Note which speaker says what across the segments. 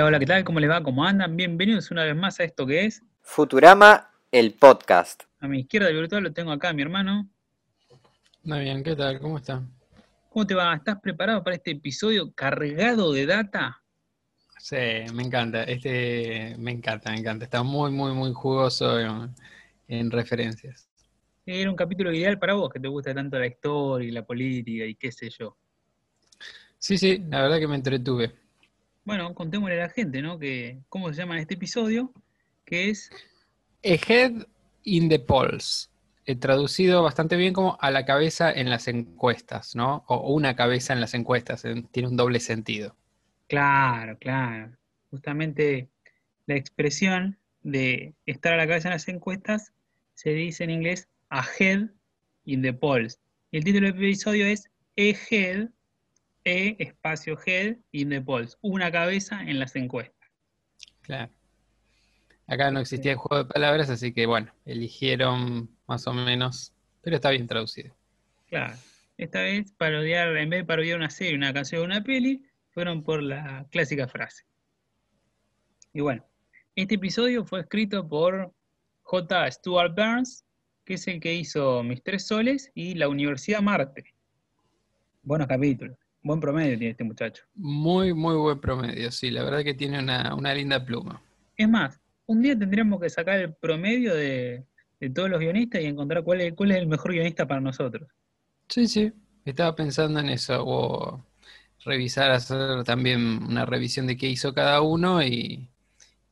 Speaker 1: Hola, hola, ¿qué tal? ¿Cómo les va? ¿Cómo andan? Bienvenidos una vez más a esto que es.
Speaker 2: Futurama, el podcast.
Speaker 1: A mi izquierda virtual lo tengo acá, mi hermano.
Speaker 3: Muy bien, ¿qué tal? ¿Cómo está?
Speaker 1: ¿Cómo te va? ¿Estás preparado para este episodio cargado de data?
Speaker 3: Sí, me encanta. Este me encanta, me encanta. Está muy, muy, muy jugoso en, en referencias.
Speaker 1: Era un capítulo ideal para vos, que te gusta tanto la historia y la política y qué sé yo.
Speaker 3: Sí, sí, la verdad que me entretuve.
Speaker 1: Bueno, contémosle a la gente, ¿no? Que, ¿Cómo se llama este episodio? Que es
Speaker 3: A head in the polls. He traducido bastante bien como a la cabeza en las encuestas, ¿no? O una cabeza en las encuestas. en- Tiene un doble sentido.
Speaker 1: Claro, claro. Justamente la expresión de estar a la cabeza en las encuestas se dice en inglés ahead in the polls. Y el título del episodio es Ahead, E espacio head in the polls. Una cabeza en las encuestas.
Speaker 3: Claro. Acá no existía el juego de palabras, así que bueno, eligieron más o menos, pero está bien traducido.
Speaker 1: Claro. Esta vez parodiar, en vez de parodiar una serie, una canción o una peli, fueron por la clásica frase. Y bueno, este episodio fue escrito por J. Stuart Burns, que es el que hizo Mis Tres Soles y la Universidad Marte. Buenos capítulos. Buen promedio tiene este muchacho.
Speaker 3: Muy, muy buen promedio, sí, la verdad que tiene una, una linda pluma.
Speaker 1: Es más, un día tendríamos que sacar el promedio de, de todos los guionistas y encontrar cuál es, cuál es el mejor guionista para nosotros.
Speaker 3: Sí, sí, estaba pensando en eso, o revisar, hacer también una revisión de qué hizo cada uno y,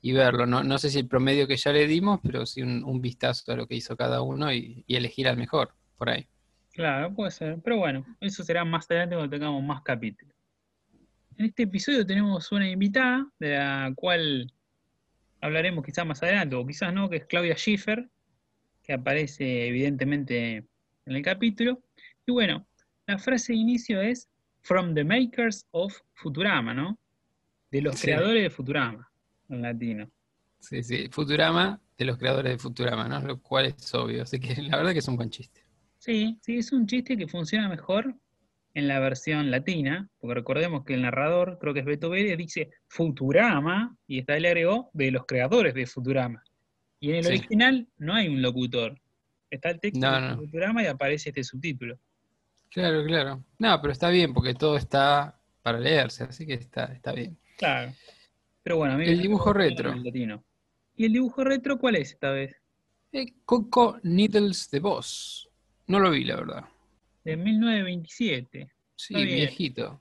Speaker 3: y verlo. No, no sé si el promedio que ya le dimos, pero sí un, un vistazo a lo que hizo cada uno y, y elegir al mejor, por ahí.
Speaker 1: Claro, puede ser. Pero bueno, eso será más adelante cuando tengamos más capítulos. En este episodio tenemos una invitada, de la cual hablaremos quizás más adelante, o quizás no, que es Claudia Schiffer, que aparece evidentemente en el capítulo. Y bueno, la frase de inicio es From the makers of Futurama, ¿no? De los
Speaker 3: Sí.
Speaker 1: creadores de Futurama, en latino.
Speaker 3: Sí, sí, Futurama, de los creadores de Futurama, ¿no? Lo cual es obvio, así que la verdad que es un buen chiste.
Speaker 1: Sí, sí, es un chiste que funciona mejor en la versión latina, porque recordemos que el narrador, creo que es Beto Vélez, dice Futurama, y vez le agregó de los creadores de Futurama. Y en el
Speaker 3: Sí.
Speaker 1: original no hay un locutor. Está el texto
Speaker 3: No,
Speaker 1: de. Futurama y aparece este subtítulo.
Speaker 3: Claro, claro. No, pero está bien porque todo está para leerse, así que está, está bien.
Speaker 1: Claro. Pero bueno, a mí
Speaker 3: El dibujo retro.
Speaker 1: el latino. ¿Y el dibujo retro cuál es esta vez?
Speaker 3: Eh, Coco Needles de Boss. No lo vi, la verdad.
Speaker 1: De 1927.
Speaker 3: Sí, viejito.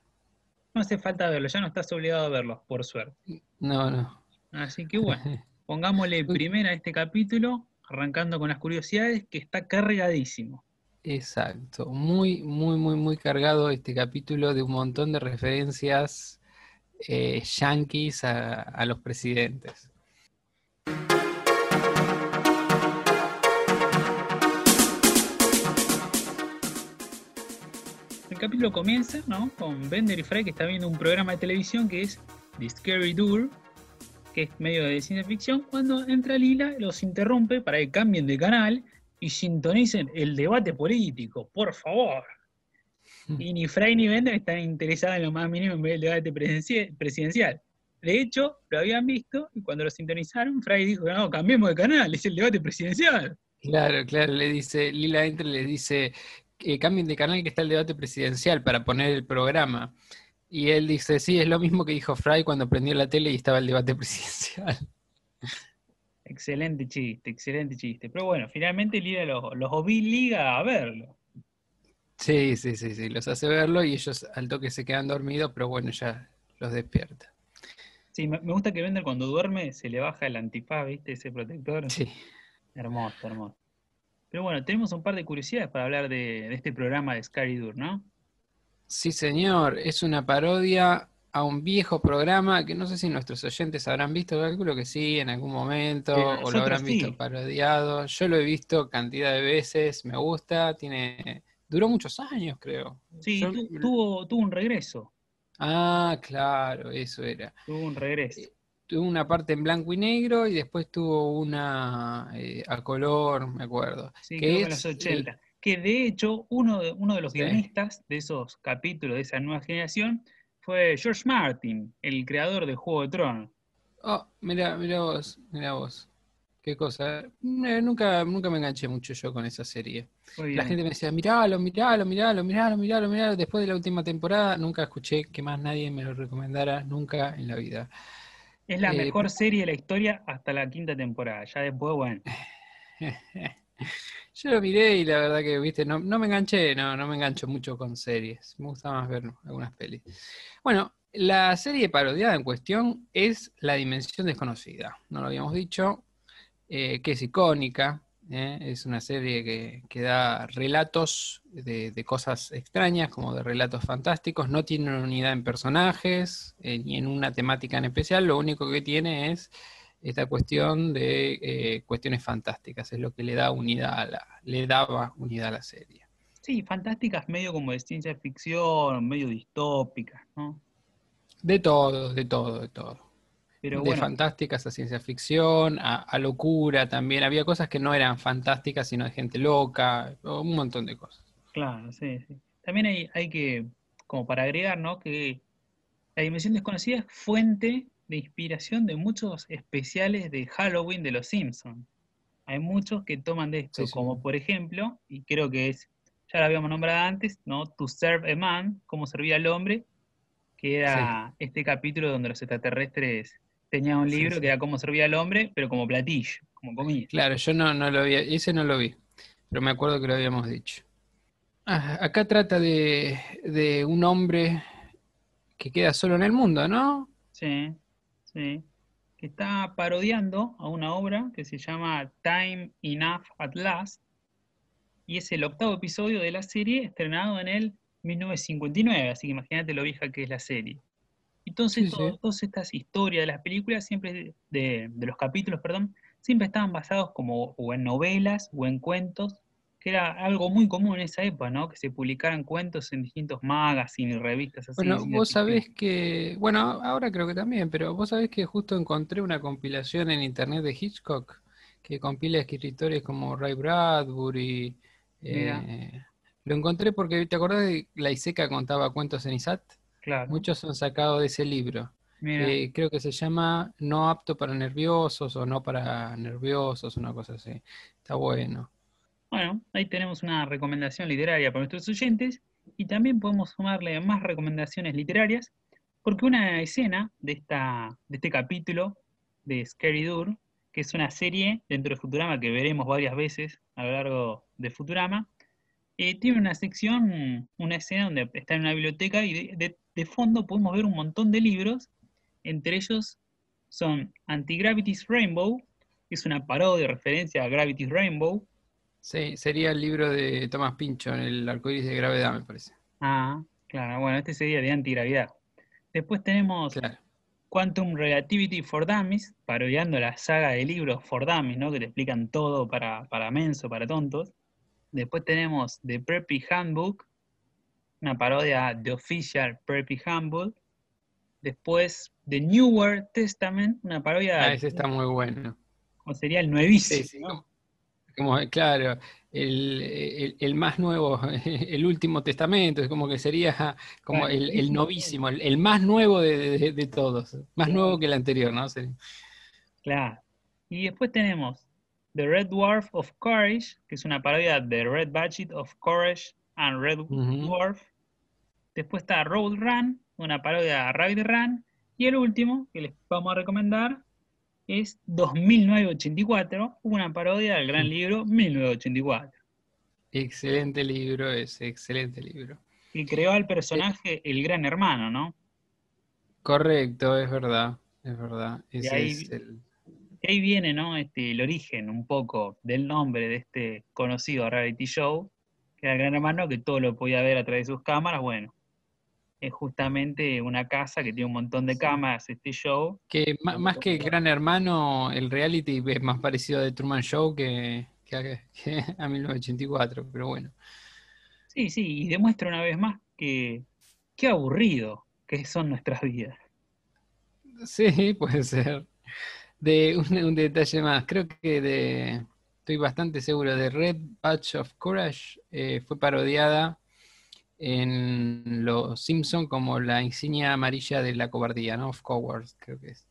Speaker 1: No hace falta verlo, ya no estás obligado a verlo, por suerte.
Speaker 3: No, no.
Speaker 1: Así que bueno. Pongámosle primera a este capítulo, arrancando con las curiosidades, que está cargadísimo.
Speaker 3: Exacto. Muy, muy, muy, muy cargado este capítulo de un montón de referencias eh, yanquis a, a los presidentes.
Speaker 1: Capítulo comienza, ¿no? Con Bender y Fry que está viendo un programa de televisión que es The Scary Door, que es medio de ciencia ficción. Cuando entra Lila, los interrumpe para que cambien de canal y sintonicen el debate político, por favor. Y ni Fry ni Bender están interesados en lo más mínimo en ver el debate presidenci- presidencial. De hecho, lo habían visto y cuando lo sintonizaron, Fry dijo, no, cambiemos de canal, es el debate presidencial.
Speaker 3: Claro, claro, le dice, Lila entra y le dice que cambien de canal que está el debate presidencial para poner el programa. Y él dice, sí, es lo mismo que dijo Fry cuando prendió la tele y estaba el debate presidencial.
Speaker 1: Excelente chiste, excelente chiste. Pero bueno, finalmente Lila los, los obliga a verlo.
Speaker 3: Sí, sí, sí, sí, los hace verlo y ellos al toque se quedan dormidos, pero bueno, ya los despierta.
Speaker 1: Sí, me, me gusta que Bender cuando duerme se le baja el antifaz, ¿viste? Ese protector.
Speaker 3: Sí.
Speaker 1: Hermoso, hermoso. Pero bueno, tenemos un par de curiosidades para hablar de, de este programa de Scary Dur, ¿no?
Speaker 3: Sí, señor, es una parodia a un viejo programa que no sé si nuestros oyentes habrán visto, calculo que sí, en algún momento,
Speaker 1: Sí,
Speaker 3: o lo habrán visto parodiado. Yo lo he visto cantidad de veces, me gusta, tiene, duró muchos años, creo.
Speaker 1: Sí,
Speaker 3: Yo-
Speaker 1: tuvo, tuvo un regreso.
Speaker 3: Ah, claro, eso era.
Speaker 1: Tuvo un regreso.
Speaker 3: Tuvo una parte en blanco y negro y después tuvo una eh, a color, me acuerdo.
Speaker 1: Sí,
Speaker 3: que
Speaker 1: que en
Speaker 3: es
Speaker 1: los 80. Que de hecho, uno de, uno de los
Speaker 3: Sí.
Speaker 1: guionistas de esos capítulos de esa nueva generación fue George Martin, el creador de Juego de Tronos.
Speaker 3: Oh, mira, mira vos, mira vos. Qué cosa. Eh, nunca, nunca me enganché mucho yo con esa serie. La gente me decía, miralo, miralo, miralo, miralo, miralo, miralo. Después de la última temporada, nunca escuché que más nadie me lo recomendara, nunca en la vida.
Speaker 1: Es la eh, mejor serie de la historia hasta la quinta temporada. Ya después, bueno.
Speaker 3: Yo lo miré y la verdad que, viste, no, me enganché, no, no me engancho mucho con series. Me gusta más ver algunas pelis. Bueno, la serie parodiada en cuestión es La Dimensión Desconocida. No lo habíamos dicho, eh, que es icónica. ¿Eh? Es una serie que, da relatos de, cosas extrañas, como de relatos fantásticos. No tiene una unidad en personajes, eh, ni en una temática en especial. Lo único que tiene es esta cuestión de eh, cuestiones fantásticas, es lo que le da unidad a la, le daba unidad a la serie.
Speaker 1: Sí, fantásticas medio como de ciencia ficción, medio distópicas, ¿no?
Speaker 3: De todo, de todo, de todo. Pero de fantásticas a ciencia ficción, a, locura también. Había cosas que no eran fantásticas, sino de gente loca, un montón de cosas.
Speaker 1: Claro, sí, sí. También hay, hay que, como para agregar, ¿no? Que la dimensión desconocida es fuente de inspiración de muchos especiales de Halloween de los Simpsons. Hay muchos que toman de esto, como por ejemplo, y creo que es, ya lo habíamos nombrado antes, ¿no? To Serve a Man, cómo servía al hombre, que era este capítulo donde los extraterrestres tenían un libro que era cómo servía al hombre, pero como platillo, como comida.
Speaker 3: Claro, yo no, no lo vi, ese no lo vi, pero me acuerdo que lo habíamos dicho. Ah, acá trata de, de un hombre que queda solo en el mundo, ¿no?
Speaker 1: Sí que está parodiando a una obra que se llama Time Enough at Last, y es el octavo episodio de la serie estrenado en el 1959, así que imagínate lo vieja que es la serie. Entonces, todas estas historias de las películas, siempre de, de, los capítulos, perdón, siempre estaban basados como o en novelas o en cuentos que era algo muy común en esa época, ¿no? Que se publicaran cuentos en distintos magazines y revistas así.
Speaker 3: Bueno, vos sabés que, bueno, ahora creo que también, pero vos sabés que justo encontré una compilación en internet de Hitchcock que compila escritores como Ray Bradbury. Eh, lo encontré porque, ¿te acordás de la Iseca contaba cuentos en ISAT? Claro. Muchos son sacados de ese libro. Eh, creo que se llama No apto para nerviosos o No para nerviosos, una cosa así. Está bueno.
Speaker 1: Bueno, ahí tenemos una recomendación literaria para nuestros oyentes y también podemos sumarle más recomendaciones literarias porque una escena de, esta, de este capítulo de Scary Dur, que es una serie dentro de Futurama que veremos varias veces a lo largo de Futurama, eh, tiene una sección, una escena donde está en una biblioteca y de, de fondo podemos ver un montón de libros, entre ellos son Anti-Gravity's Rainbow, que es una parodia de referencia a Gravity's Rainbow,
Speaker 3: Sí, sería el libro de Thomas Pinchon, el arcoíris de gravedad, me parece.
Speaker 1: Ah, claro, bueno, este sería de antigravedad. Después tenemos Quantum Relativity for Dummies, parodiando la saga de libros for Dummies, ¿no? Que te explican todo para, para menso, para tontos. Después tenemos The Preppy Handbook, una parodia de Official Preppy Handbook. Después The Newer Testament, una parodia.
Speaker 3: Ah, ese está muy bueno.
Speaker 1: Como sería el nuevísimo.
Speaker 3: Como, claro, el, más nuevo, el último testamento, es como que sería como el, novísimo, el, más nuevo de, todos, más nuevo que el anterior, ¿no?
Speaker 1: Claro. Y después tenemos The Red Dwarf of Courage, que es una parodia de Red Budget of Courage and Red Dwarf. Después está Road Run, una parodia de Rabbit Run. Y el último que les vamos a recomendar es 2984, una parodia del gran libro 1984.
Speaker 3: Excelente libro ese, excelente libro.
Speaker 1: Y creó al personaje el gran hermano, ¿no?
Speaker 3: Correcto, es verdad, es verdad.
Speaker 1: Ese ahí, es el... ahí viene, ¿no? Este, el origen un poco del nombre de este conocido reality show, que era el gran hermano que todo lo podía ver a través de sus cámaras, bueno, es justamente una casa que tiene un montón de cámaras, este show.
Speaker 3: Que más, que Gran Hermano, el reality es más parecido a The Truman Show que, a, 1984, pero bueno.
Speaker 1: Sí, sí, y demuestra una vez más que qué aburrido que son nuestras vidas.
Speaker 3: Sí, puede ser. De un, detalle más, creo que de, estoy bastante seguro, de Red Patch of Courage eh, fue parodiada en Los Simpson como la insignia amarilla de la cobardía, ¿no? Of Cowards, creo que es.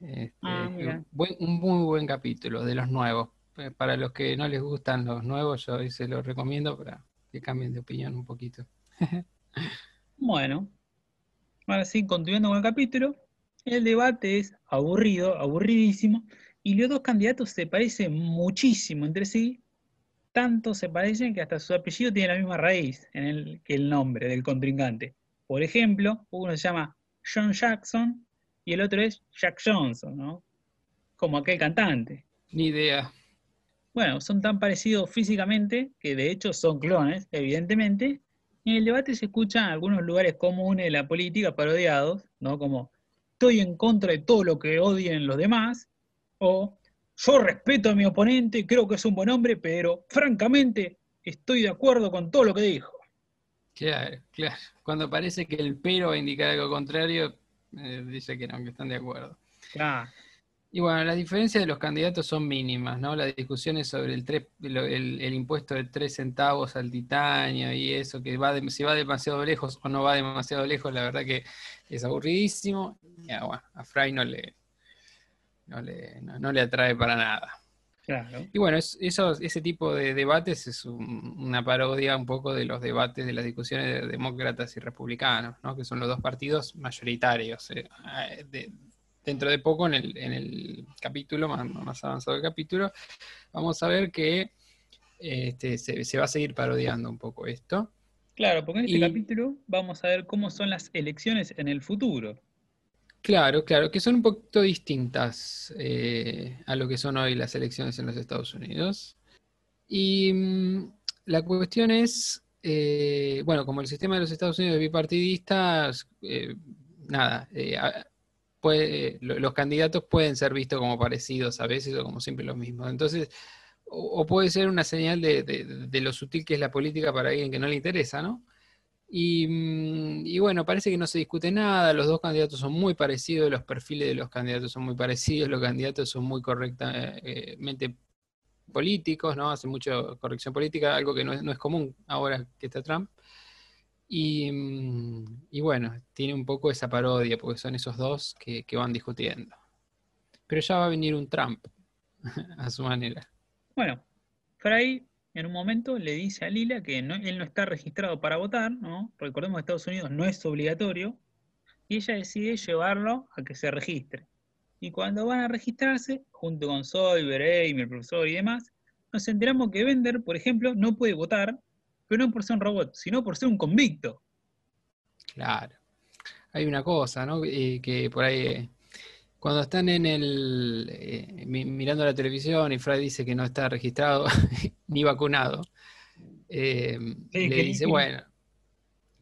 Speaker 3: Este,
Speaker 1: Ah, mira.
Speaker 3: buen- un muy buen capítulo de los nuevos. Eh, Para los que no les gustan los nuevos, yo hoy se los recomiendo para que cambien de opinión un poquito.
Speaker 1: Bueno, ahora sí, continuando con el capítulo, el debate es aburrido, aburridísimo, y los dos candidatos se parecen muchísimo entre sí, tanto se parecen que hasta su apellido tiene la misma raíz en el, que el nombre del contrincante. Por ejemplo, uno se llama John Jackson y el otro es Jack Johnson, ¿no? Como aquel cantante.
Speaker 3: Ni idea.
Speaker 1: Bueno, son tan parecidos físicamente que de hecho son clones, evidentemente. Y en el debate se escuchan algunos lugares comunes de la política parodiados, ¿no? Como estoy en contra de todo lo que odien los demás, o yo respeto a mi oponente, creo que es un buen hombre, pero francamente estoy de acuerdo con todo lo que dijo.
Speaker 3: Claro, claro. Cuando parece que el pero va a indicar algo contrario, eh, dice que no, que están de acuerdo.
Speaker 1: Claro.
Speaker 3: Y bueno, las diferencias de los candidatos son mínimas, ¿no? Las discusiones sobre el, tres- el, el impuesto de 3 centavos al titanio y eso, que va de- si va demasiado lejos o no va demasiado lejos, la verdad que es aburridísimo. Y ah, bueno, a Fry no le, no le, no- no le atrae para nada.
Speaker 1: Claro.
Speaker 3: Y bueno, es- esos- ese tipo de debates es un- una parodia un poco de los debates, de las discusiones de demócratas y republicanos, ¿no? que son los dos partidos mayoritarios. eh. De- dentro de poco, en el, en el capítulo, más, más avanzado del capítulo, vamos a ver que este, se, se va a seguir parodiando un poco esto.
Speaker 1: Claro, porque en este
Speaker 3: Y-
Speaker 1: capítulo vamos a ver cómo son las elecciones en el futuro.
Speaker 3: Claro, claro, que son un poquito distintas eh, a lo que son hoy las elecciones en los Estados Unidos. Y mm, la cuestión es, eh, bueno, como el sistema de los Estados Unidos es bipartidista, eh, nada, eh, los candidatos pueden ser vistos como parecidos a veces o como siempre los mismos. Entonces, o, puede ser una señal de- de lo sutil que es la política para alguien que no le interesa, ¿no? Y, mm, y bueno, parece que no se discute nada, los dos candidatos son muy parecidos, los perfiles de los candidatos son muy parecidos, los candidatos son muy correctamente políticos, ¿no? Hacen mucha corrección política, algo que no es, no es común ahora que está Trump. Y, mm, y bueno, tiene un poco esa parodia, porque son esos dos que, que van discutiendo. Pero ya va a venir un Trump, a su manera.
Speaker 1: Bueno, Fry en un momento le dice a Lila que él no está registrado para votar, ¿no? Recordemos que Estados Unidos no es obligatorio, y ella decide llevarlo a que se registre. Y cuando van a registrarse, junto con Soyber, Amy, el profesor y demás, nos enteramos que Bender, por ejemplo, no puede votar, pero no por ser un robot, sino por ser un convicto.
Speaker 3: Claro. Hay una cosa, ¿no? Eh, que por ahí, eh, cuando están en el, eh, mi- mirando la televisión y Fry dice que no está registrado ni vacunado, eh,
Speaker 1: Sí,
Speaker 3: le dice, bueno,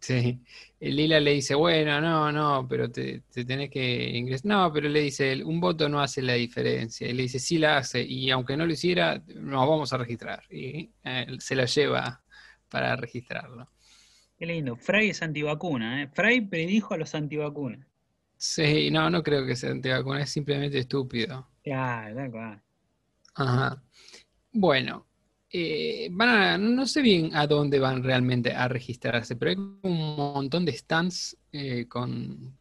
Speaker 3: sí, Lila le dice, bueno, no, no, pero te, te tenés que ingresar. No, pero le dice, un voto no hace la diferencia. Y le dice, sí la hace, y aunque no lo hiciera, nos vamos a registrar. Y eh, se la lleva para registrarlo.
Speaker 1: Qué lindo. Fry es antivacuna, ¿eh? Fry predijo a los antivacunas.
Speaker 3: Sí, no, no creo que sea antivacuna, es simplemente estúpido.
Speaker 1: Claro, tal cual.
Speaker 3: Ajá. Bueno, eh, van a- no sé bien a dónde van realmente a registrarse, pero hay un montón de stands eh, con,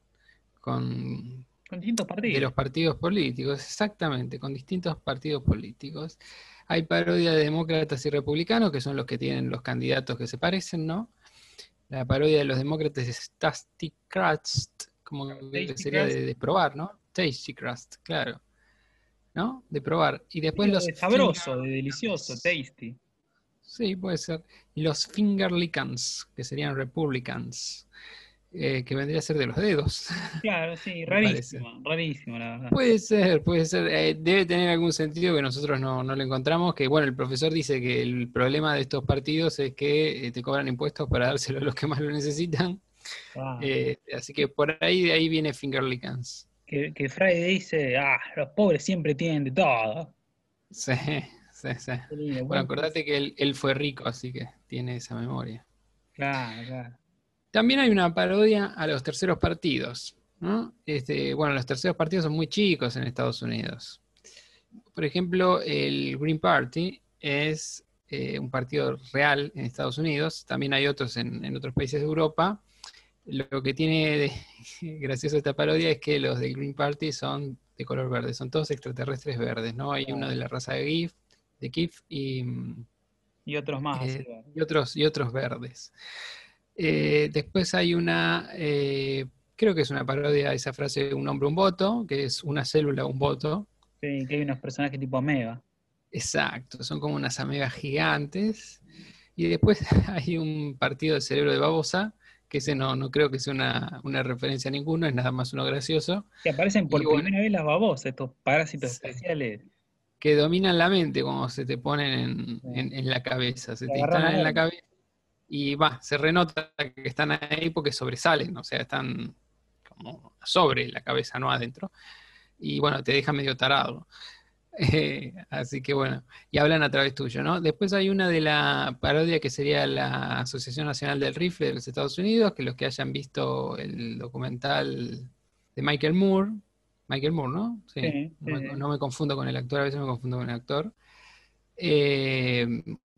Speaker 3: con
Speaker 1: Con distintos
Speaker 3: de
Speaker 1: partidos.
Speaker 3: los partidos políticos, exactamente, con distintos partidos políticos. Hay parodia de demócratas y republicanos, que son los que tienen los candidatos que se parecen, ¿no? La parodia de los demócratas es Tasty como que sería de, de probar, ¿no? Tasty Crust, claro. ¿No? De probar. Y después
Speaker 1: Digo,
Speaker 3: los
Speaker 1: de sabroso,
Speaker 3: finger-
Speaker 1: de delicioso, tasty.
Speaker 3: Sí, puede ser. Y los Fingerlicans, que serían Republicans, eh, que vendría a ser de los dedos.
Speaker 1: Claro, sí, rarísimo, rarísimo, la verdad.
Speaker 3: Puede ser, puede ser. Eh, debe tener algún sentido que nosotros no, no lo encontramos. Que bueno, el profesor dice que el problema de estos partidos es que eh, te cobran impuestos para dárselo a los que más lo necesitan.
Speaker 1: Ah,
Speaker 3: Eh, así que por ahí de ahí viene Fingerlicans.
Speaker 1: que, que Friday dice, ah, los pobres siempre tienen de todo.
Speaker 3: Sí, sí, sí.
Speaker 1: Lindo,
Speaker 3: Bueno,
Speaker 1: buen-
Speaker 3: acordate que él, él fue rico, así que tiene esa memoria.
Speaker 1: Claro, claro.
Speaker 3: También hay una parodia a los terceros partidos. ¿no? Este, bueno, los terceros partidos son muy chicos en Estados Unidos. Por ejemplo, el Green Party es eh, un partido real en Estados Unidos, también hay otros en, otros países de Europa. Lo que tiene de gracioso esta parodia es que los del Green Party son de color verde, son todos extraterrestres verdes, ¿no? Hay uno de la raza de GIF, de KIF y,
Speaker 1: y otros más.
Speaker 3: Eh, y, otros, y otros verdes. Eh, después hay una, creo que es una parodia de esa frase un hombre, un voto, que es una célula, un voto.
Speaker 1: Sí, que hay unos personajes tipo ameba.
Speaker 3: Exacto, son como unas amegas gigantes. Y después hay un partido de cerebro de babosa, que ese no, no creo que sea una, referencia a ninguno, es nada más uno gracioso.
Speaker 1: Que aparecen por primera vez las babosas, estos parásitos especiales.
Speaker 3: Que dominan la mente como se te ponen en, la cabeza, se te instalan en la cabeza y va, se renota que están ahí porque sobresalen, o sea, están como sobre la cabeza, no adentro. Y bueno, te deja medio tarado. Eh, así que bueno, y hablan a través tuyo, ¿no? Después hay una de la parodia que sería la Asociación Nacional del Rifle de los Estados Unidos, que los que hayan visto el documental de Michael Moore, Michael Moore, ¿no? Sí, no, me, confundo con el actor, a veces me confundo con el actor. Eh,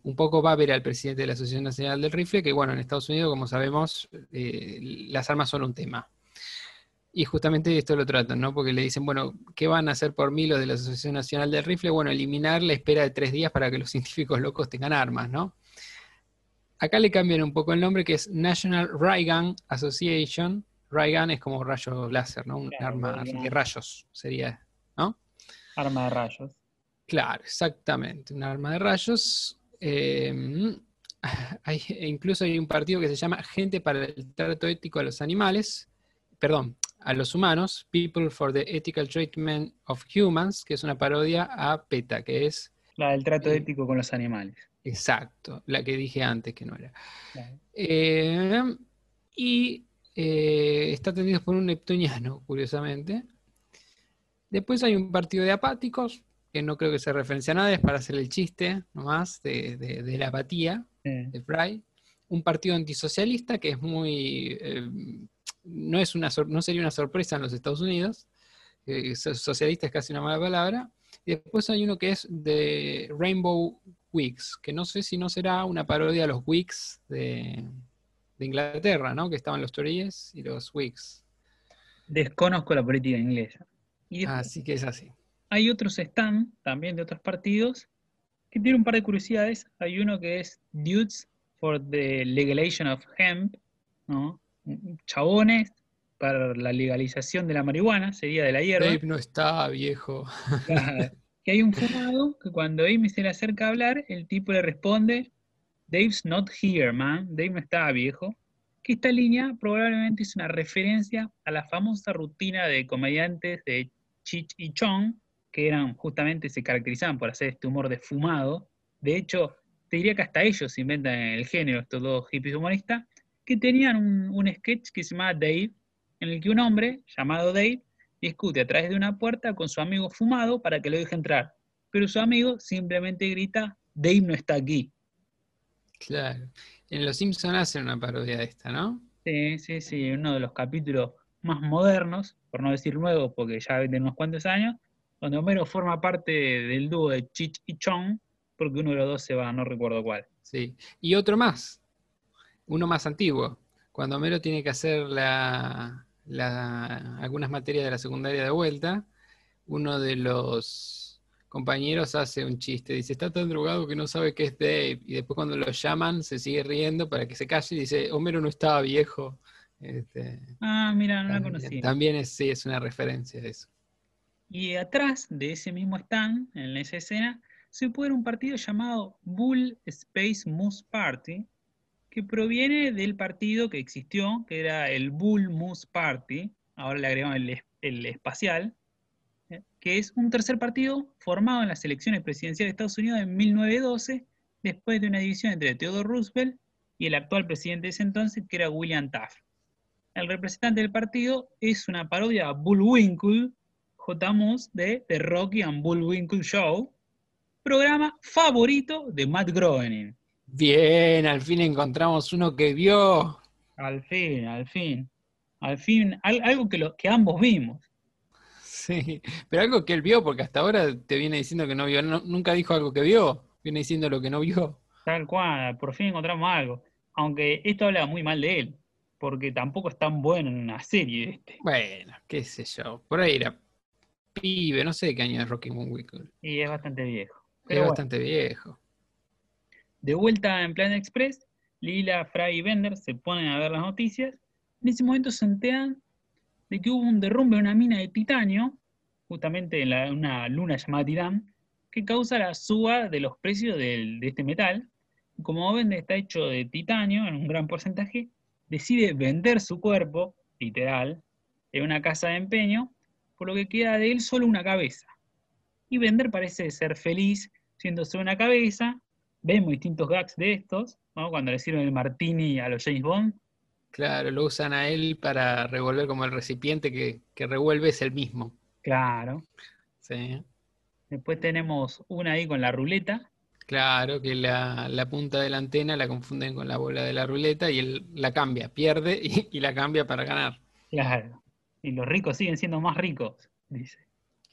Speaker 3: un poco va a ver al presidente de la Asociación Nacional del Rifle, que bueno, en Estados Unidos, como sabemos, eh, las armas son un tema. Y justamente esto lo tratan, ¿no? Porque le dicen, bueno, ¿qué van a hacer por mí los de la Asociación Nacional del Rifle? Bueno, eliminar la espera de tres días para que los científicos locos tengan armas, ¿no? Acá le cambian un poco el nombre, que es National Ray Gun Association. Ray Gun es como rayo láser, ¿no? Un arma de rayos sería, ¿no?
Speaker 1: Arma de rayos.
Speaker 3: Claro, exactamente, un arma de rayos. Em, hay, incluso hay un partido que se llama Gente para el Trato Ético de los Animales. Perdón, a los humanos, People for the Ethical Treatment of Humans, que es una parodia a PETA, que es...
Speaker 1: La del trato eh, ético con los animales.
Speaker 3: Exacto, la que dije antes que no era. Eh, y eh, está atendido por un neptuniano, curiosamente. Después hay un partido de apáticos, que no creo que se referencia a nada, es para hacer el chiste nomás de, la apatía de Fry. Un partido antisocialista que es muy no, es una, no sería una sorpresa en los Estados Unidos. Eh, socialista es casi una mala palabra. Y después hay uno que es de Rainbow Weeks, que no sé si no será una parodia a los Weeks de, Inglaterra, ¿no? Que estaban los Tories y los Whigs.
Speaker 1: Desconozco la política inglesa.
Speaker 3: así que es así.
Speaker 1: Hay otros stand también de otros partidos que tienen un par de curiosidades. Hay uno que es Dudes for the Legalization of Hemp, ¿no? chabones para la legalización de la marihuana, sería de la hierba.
Speaker 3: Dave no está viejo.
Speaker 1: que hay un fumado que cuando Amy se le acerca a hablar, el tipo le responde, Dave's not here, man. Dave no está viejo. Que esta línea probablemente es una referencia a la famosa rutina de comediantes de Chich y Chong, que eran justamente, se caracterizaban por hacer este humor de fumado. De hecho, te diría que hasta ellos inventan el género, estos dos hippies humoristas, que tenían un, sketch que se llamaba Dave, en el que un hombre llamado Dave discute a través de una puerta con su amigo fumado para que lo deje entrar. Pero su amigo simplemente grita, Dave no está aquí.
Speaker 3: Claro. En Los Simpsons hacen una parodia de esta, ¿no?
Speaker 1: Sí, sí, sí. Uno de los capítulos más modernos, por no decir nuevos, porque ya de unos cuantos años, donde Homero forma parte del dúo de Chich y Chong, porque uno de los dos se va, no recuerdo cuál.
Speaker 3: Sí. Y otro más, uno más antiguo, cuando Homero tiene que hacer la, algunas materias de la secundaria de vuelta, uno de los compañeros hace un chiste, dice, está tan drogado que no sabe qué es Dave, y después cuando lo llaman se sigue riendo para que se calle y dice, Homero no estaba viejo. Este,
Speaker 1: ah, mira, no la conocí.
Speaker 3: También es, sí, es una referencia a eso.
Speaker 1: Y atrás de ese mismo stand, en esa escena, se puede un partido llamado Bull Space Moose Party, que proviene del partido que existió, que era el Bull Moose Party, ahora le agregamos el, espacial, eh, que es un tercer partido formado en las elecciones presidenciales de Estados Unidos en 1912, después de una división entre Theodore Roosevelt y el actual presidente de ese entonces, que era William Taft. El representante del partido es una parodia a Bullwinkle, J. Moose, de The Rocky and Bullwinkle Show, programa favorito de Matt Groening.
Speaker 3: Bien, al fin encontramos uno que vio.
Speaker 1: Al fin, al fin. Al fin, algo que, lo, que ambos vimos.
Speaker 3: Sí, pero algo que él vio, porque hasta ahora te viene diciendo que no vio, nunca dijo algo que vio, viene diciendo lo que no vio.
Speaker 1: Tal cual, por fin encontramos algo. Aunque esto habla muy mal de él, porque tampoco es tan bueno en una serie este.
Speaker 3: Bueno, qué sé yo. Por ahí era pibe, no sé de qué año es Rocky Moonwinkel.
Speaker 1: Y es bastante viejo.
Speaker 3: Es
Speaker 1: Pero bueno,
Speaker 3: bastante viejo.
Speaker 1: de vuelta en Planet Express, Lila, Fry y Bender se ponen a ver las noticias. En ese momento se enteran de que hubo un derrumbe de una mina de titanio, justamente en la- una luna llamada Titán, que causa la suba de los precios del- de este metal. Como Bender está hecho de titanio en un gran porcentaje, decide vender su cuerpo, literal, en una casa de empeño, por lo que queda de él solo una cabeza. Y Bender parece ser feliz siéndose una cabeza. Vemos distintos gags de estos, ¿no? Cuando le sirven el martini a los James Bond.
Speaker 3: Claro, lo usan a él para revolver como el recipiente que, que revuelve es el mismo.
Speaker 1: Claro.
Speaker 3: Sí.
Speaker 1: Después tenemos una ahí con la ruleta.
Speaker 3: Claro, que la, la punta de la antena la confunden con la bola de la ruleta y él la cambia, pierde y, y la cambia para ganar.
Speaker 1: Claro. Y los ricos siguen siendo más ricos, dice.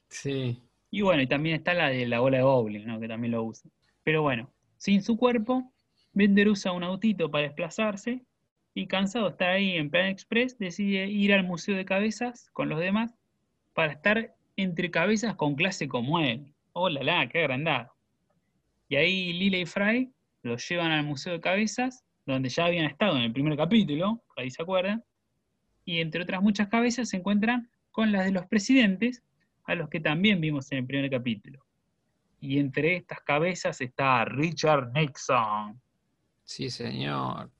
Speaker 3: Sí.
Speaker 1: Y bueno, y también está la de la bola de bowling, ¿no? Que también lo usa. Pero bueno, sin su cuerpo, Bender usa un autito para desplazarse y cansado de estar ahí en Plan Express, decide ir al Museo de Cabezas con los demás para estar entre cabezas con clase como él. ¡Oh, la! ¡Qué agrandado! Y ahí Lila y Fry los llevan al Museo de Cabezas, donde ya habían estado en el primer capítulo, ahí se acuerdan, y entre otras muchas cabezas se encuentran con las de los presidentes, a los que también vimos en el primer capítulo. Y entre estas cabezas está Richard Nixon.
Speaker 3: Sí, señor.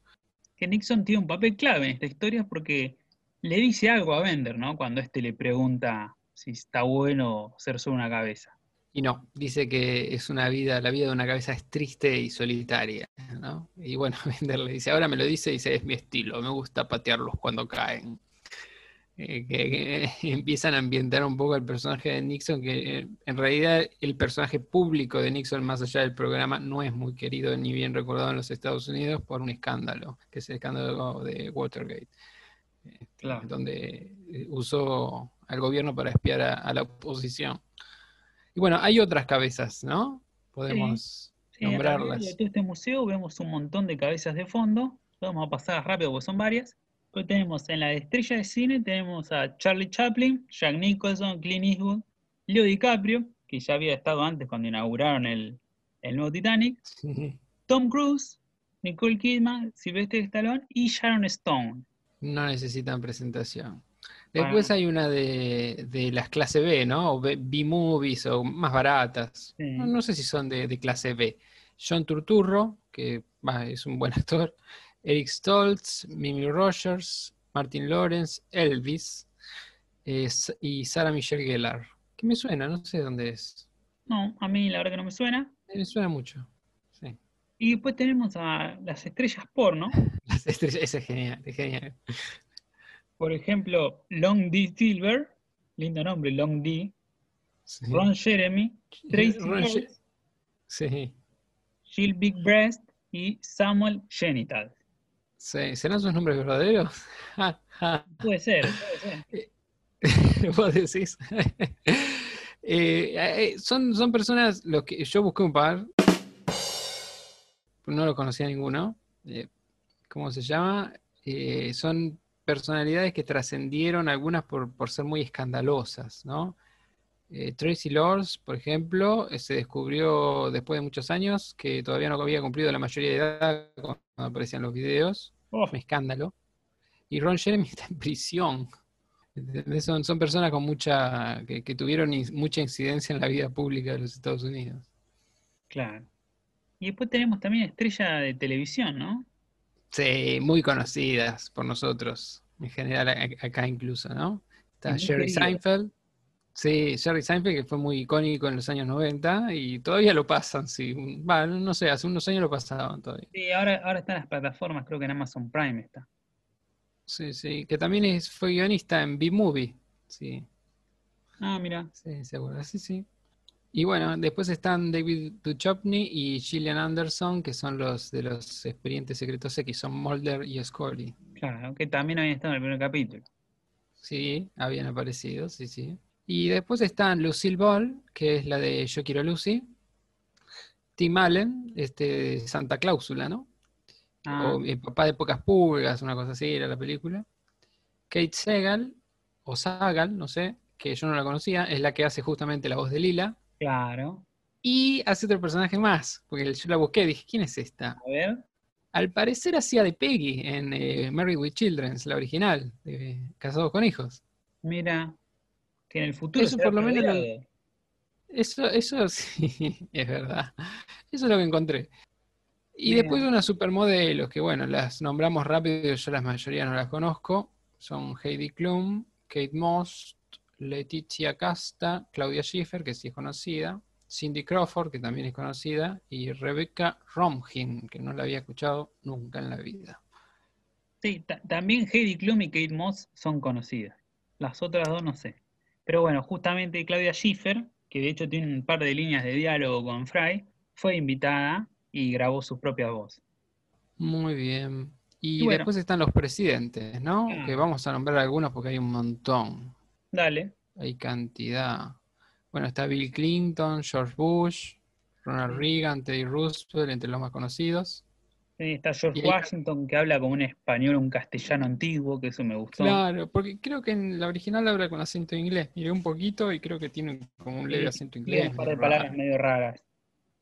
Speaker 1: Que Nixon tiene un papel clave en esta historia porque le dice algo a Bender, ¿no? Cuando este le pregunta si está bueno ser solo una cabeza.
Speaker 3: Y no, dice que es una vida, la vida de una cabeza es triste y solitaria, ¿no? Y bueno, Bender le dice, ahora me lo dice, dice, es mi estilo, me gusta patearlos cuando caen. Eh, que, que empiezan a ambientar un poco el personaje de Nixon, que eh, en realidad el personaje público de Nixon, más allá del programa, no es muy querido ni bien recordado en los Estados Unidos por un escándalo, que es el escándalo de Watergate, este,
Speaker 1: Claro.
Speaker 3: donde eh, usó al gobierno para espiar a, a la oposición. Y bueno, hay otras cabezas, ¿no? Podemos
Speaker 1: Sí,
Speaker 3: nombrarlas.
Speaker 1: alrededor de todo este museo vemos un montón de cabezas de fondo. Vamos a pasar rápido porque son varias. Pues tenemos en la estrella de cine, tenemos a Charlie Chaplin, Jack Nicholson, Clint Eastwood, Leo DiCaprio, que ya había estado antes cuando inauguraron el, el nuevo Titanic,
Speaker 3: Sí.
Speaker 1: Tom Cruise, Nicole Kidman, Sylvester Stallone y Sharon Stone.
Speaker 3: No necesitan presentación.
Speaker 1: Bueno.
Speaker 3: Después hay una de, de las clase B, ¿no? O B- B-movies o más baratas.
Speaker 1: Sí.
Speaker 3: No, no sé si son de, de clase B. John Turturro, que bah, es un buen actor. Eric Stoltz, Mimi Rogers, Martin Lawrence, Elvis eh, y Sarah Michelle Gellar. Que me suena, no sé dónde es.
Speaker 1: No, a mí la verdad que no me suena.
Speaker 3: Me suena mucho. Sí.
Speaker 1: Y después tenemos a las estrellas porno.
Speaker 3: Las estrellas, ese es genial, es genial.
Speaker 1: Por ejemplo, Long D. Silver, lindo nombre, Long D.
Speaker 3: Sí.
Speaker 1: Ron Jeremy, Tracy
Speaker 3: Ron Sí.
Speaker 1: Jill Big Breast y Samuel Genital.
Speaker 3: Sí. ¿Serán sus nombres verdaderos?
Speaker 1: Puede ser, puede ser.
Speaker 3: Vos decís. Eh, eh, son, son personas, los que yo busqué un par, no lo conocía ninguno. Eh, ¿cómo se llama? Eh, son personalidades que trascendieron algunas por, por ser muy escandalosas, ¿no? Eh, Tracy Lords, por ejemplo, eh, se descubrió después de muchos años que todavía no había cumplido la mayoría de edad cuando aparecían los videos.
Speaker 1: Oh,
Speaker 3: un escándalo. Y Ron Jeremy está en prisión. Son, son personas con mucha que, que tuvieron in- mucha incidencia en la vida pública de los Estados Unidos.
Speaker 1: claro. Y después tenemos también estrella de televisión, ¿no?
Speaker 3: Sí, muy conocidas por nosotros, en general acá incluso, ¿no? Está Jerry. Seinfeld. Sí, Jerry Seinfeld, que fue muy icónico en los años 90 y todavía lo pasan, sí. Va, no sé, hace unos años lo pasaban todavía.
Speaker 1: Sí, ahora, ahora está en las plataformas, creo que en Amazon Prime está.
Speaker 3: Sí, sí, que también es, fue guionista en B-Movie. Sí,
Speaker 1: Ah, mira.
Speaker 3: Sí, seguro, sí, sí. Y bueno, después están David Duchovny y Gillian Anderson, que son los de los expedientes secretos X, son Mulder y Scully.
Speaker 1: Claro, que también habían estado en el primer capítulo.
Speaker 3: Sí, habían aparecido, sí, sí. Y después están Lucille Ball, que es la de Yo quiero Lucy. Tim Allen, este, Santa Cláusula, ¿no?
Speaker 1: Ah,
Speaker 3: O El papá de pocas pulgas, una cosa así era la película. Kate Segal, o Sagal, no sé, que yo no la conocía, es la que hace justamente la voz de Lila.
Speaker 1: claro.
Speaker 3: Y hace otro personaje más, porque yo la busqué, dije, ¿quién es esta?
Speaker 1: A ver.
Speaker 3: Al parecer hacía de Peggy en eh, Married with Children, la original, de Casados con Hijos.
Speaker 1: Mira. Que en el futuro
Speaker 3: Eso por lo menos lo-. Eso, eso sí, es verdad. Eso es lo que encontré. Y después unas supermodelos, que bueno, las nombramos rápido, yo la mayoría no las conozco. Son Heidi Klum, Kate Moss, Leticia Casta, Claudia Schiffer, que sí es conocida, Cindy Crawford, que también es conocida, y Rebecca Romijn, que no la había escuchado nunca en la vida.
Speaker 1: Sí, ta- también Heidi Klum y Kate Moss son conocidas. Las otras dos no sé. Pero bueno, justamente Claudia Schiffer, que de hecho tiene un par de líneas de diálogo con Fry, fue invitada y grabó sus propias voces.
Speaker 3: Muy bien. Y,
Speaker 1: Y bueno.
Speaker 3: después están los presidentes, ¿no?
Speaker 1: Ah.
Speaker 3: Que vamos a nombrar algunos porque hay un montón.
Speaker 1: Dale.
Speaker 3: Hay cantidad. Bueno, está Bill Clinton, George Bush, Ronald Reagan, Teddy Roosevelt, entre los más conocidos.
Speaker 1: Sí, Está George Washington, que habla como un español, un castellano antiguo, que eso me gustó.
Speaker 3: Claro, porque creo que en la original habla con acento inglés. Miré un poquito y creo que tiene como un leve
Speaker 1: Sí,
Speaker 3: acento
Speaker 1: Tiene
Speaker 3: inglés.
Speaker 1: un par de
Speaker 3: raro.
Speaker 1: palabras medio raras.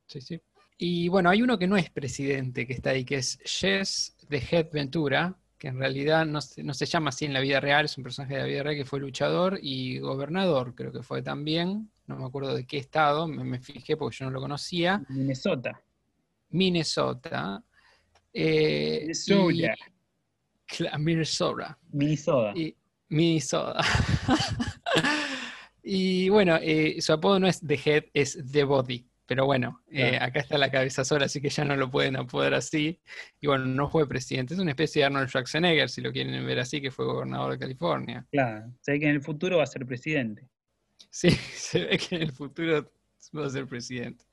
Speaker 3: Sí, sí. Y bueno, hay uno que no es presidente que está ahí, que es Jess de Head Ventura, que en realidad no se, no se llama así en la vida real, es un personaje de la vida real que fue luchador y gobernador, creo que fue también. No me acuerdo de qué estado, me, me fijé porque yo no lo conocía.
Speaker 1: Minnesota.
Speaker 3: Minnesota. Eh,
Speaker 1: Minnesota.
Speaker 3: y- Minnesota.
Speaker 1: Minnesota.
Speaker 3: Y, Minnesota. y bueno, eh, su apodo no es The Head, es The Body. Pero bueno, eh, acá está la cabeza sola, así que ya no lo pueden apodar así. Y bueno, no fue presidente, es una especie de Arnold Schwarzenegger, si lo quieren ver así, que fue gobernador de California.
Speaker 1: Claro. Se ve que en el futuro va a ser presidente.
Speaker 3: Sí, se ve que en el futuro va a ser presidente.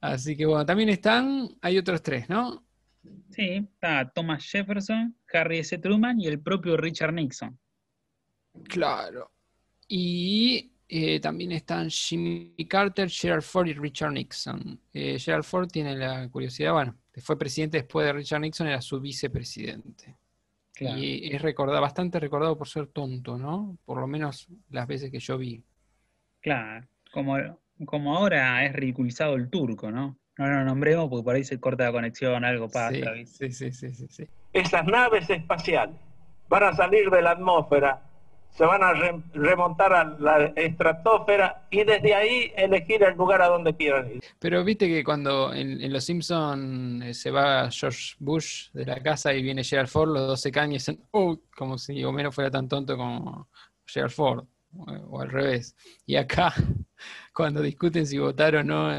Speaker 3: Así que bueno, también están, hay otros tres, ¿no?
Speaker 1: Sí, está Thomas Jefferson, Harry S. Truman y el propio Richard Nixon.
Speaker 3: Claro. Y eh, también están Jimmy Carter, Gerald Ford y Richard Nixon. Eh, Gerald Ford tiene la curiosidad, bueno, fue presidente después de Richard Nixon, era su vicepresidente.
Speaker 1: Claro.
Speaker 3: Y es recordado, bastante recordado por ser tonto, ¿no? Por lo menos las veces que yo vi.
Speaker 1: Claro. Como, como ahora es ridiculizado el turco, ¿no? No lo nombremos porque por ahí se corta la conexión, algo pasa.
Speaker 3: Sí, sí, sí, sí, sí, sí.
Speaker 4: Esas naves espaciales van a salir de la atmósfera, se van a re- remontar a la estratosfera y desde ahí elegir el lugar a donde quieran ir.
Speaker 3: Pero viste que cuando en, en Los Simpson eh, se va George Bush de la casa y viene Gerald Ford, los dos se caen y dicen, oh, como si Homero fuera tan tonto como Gerald Ford, o, o al revés. Y acá, cuando discuten si votar o no,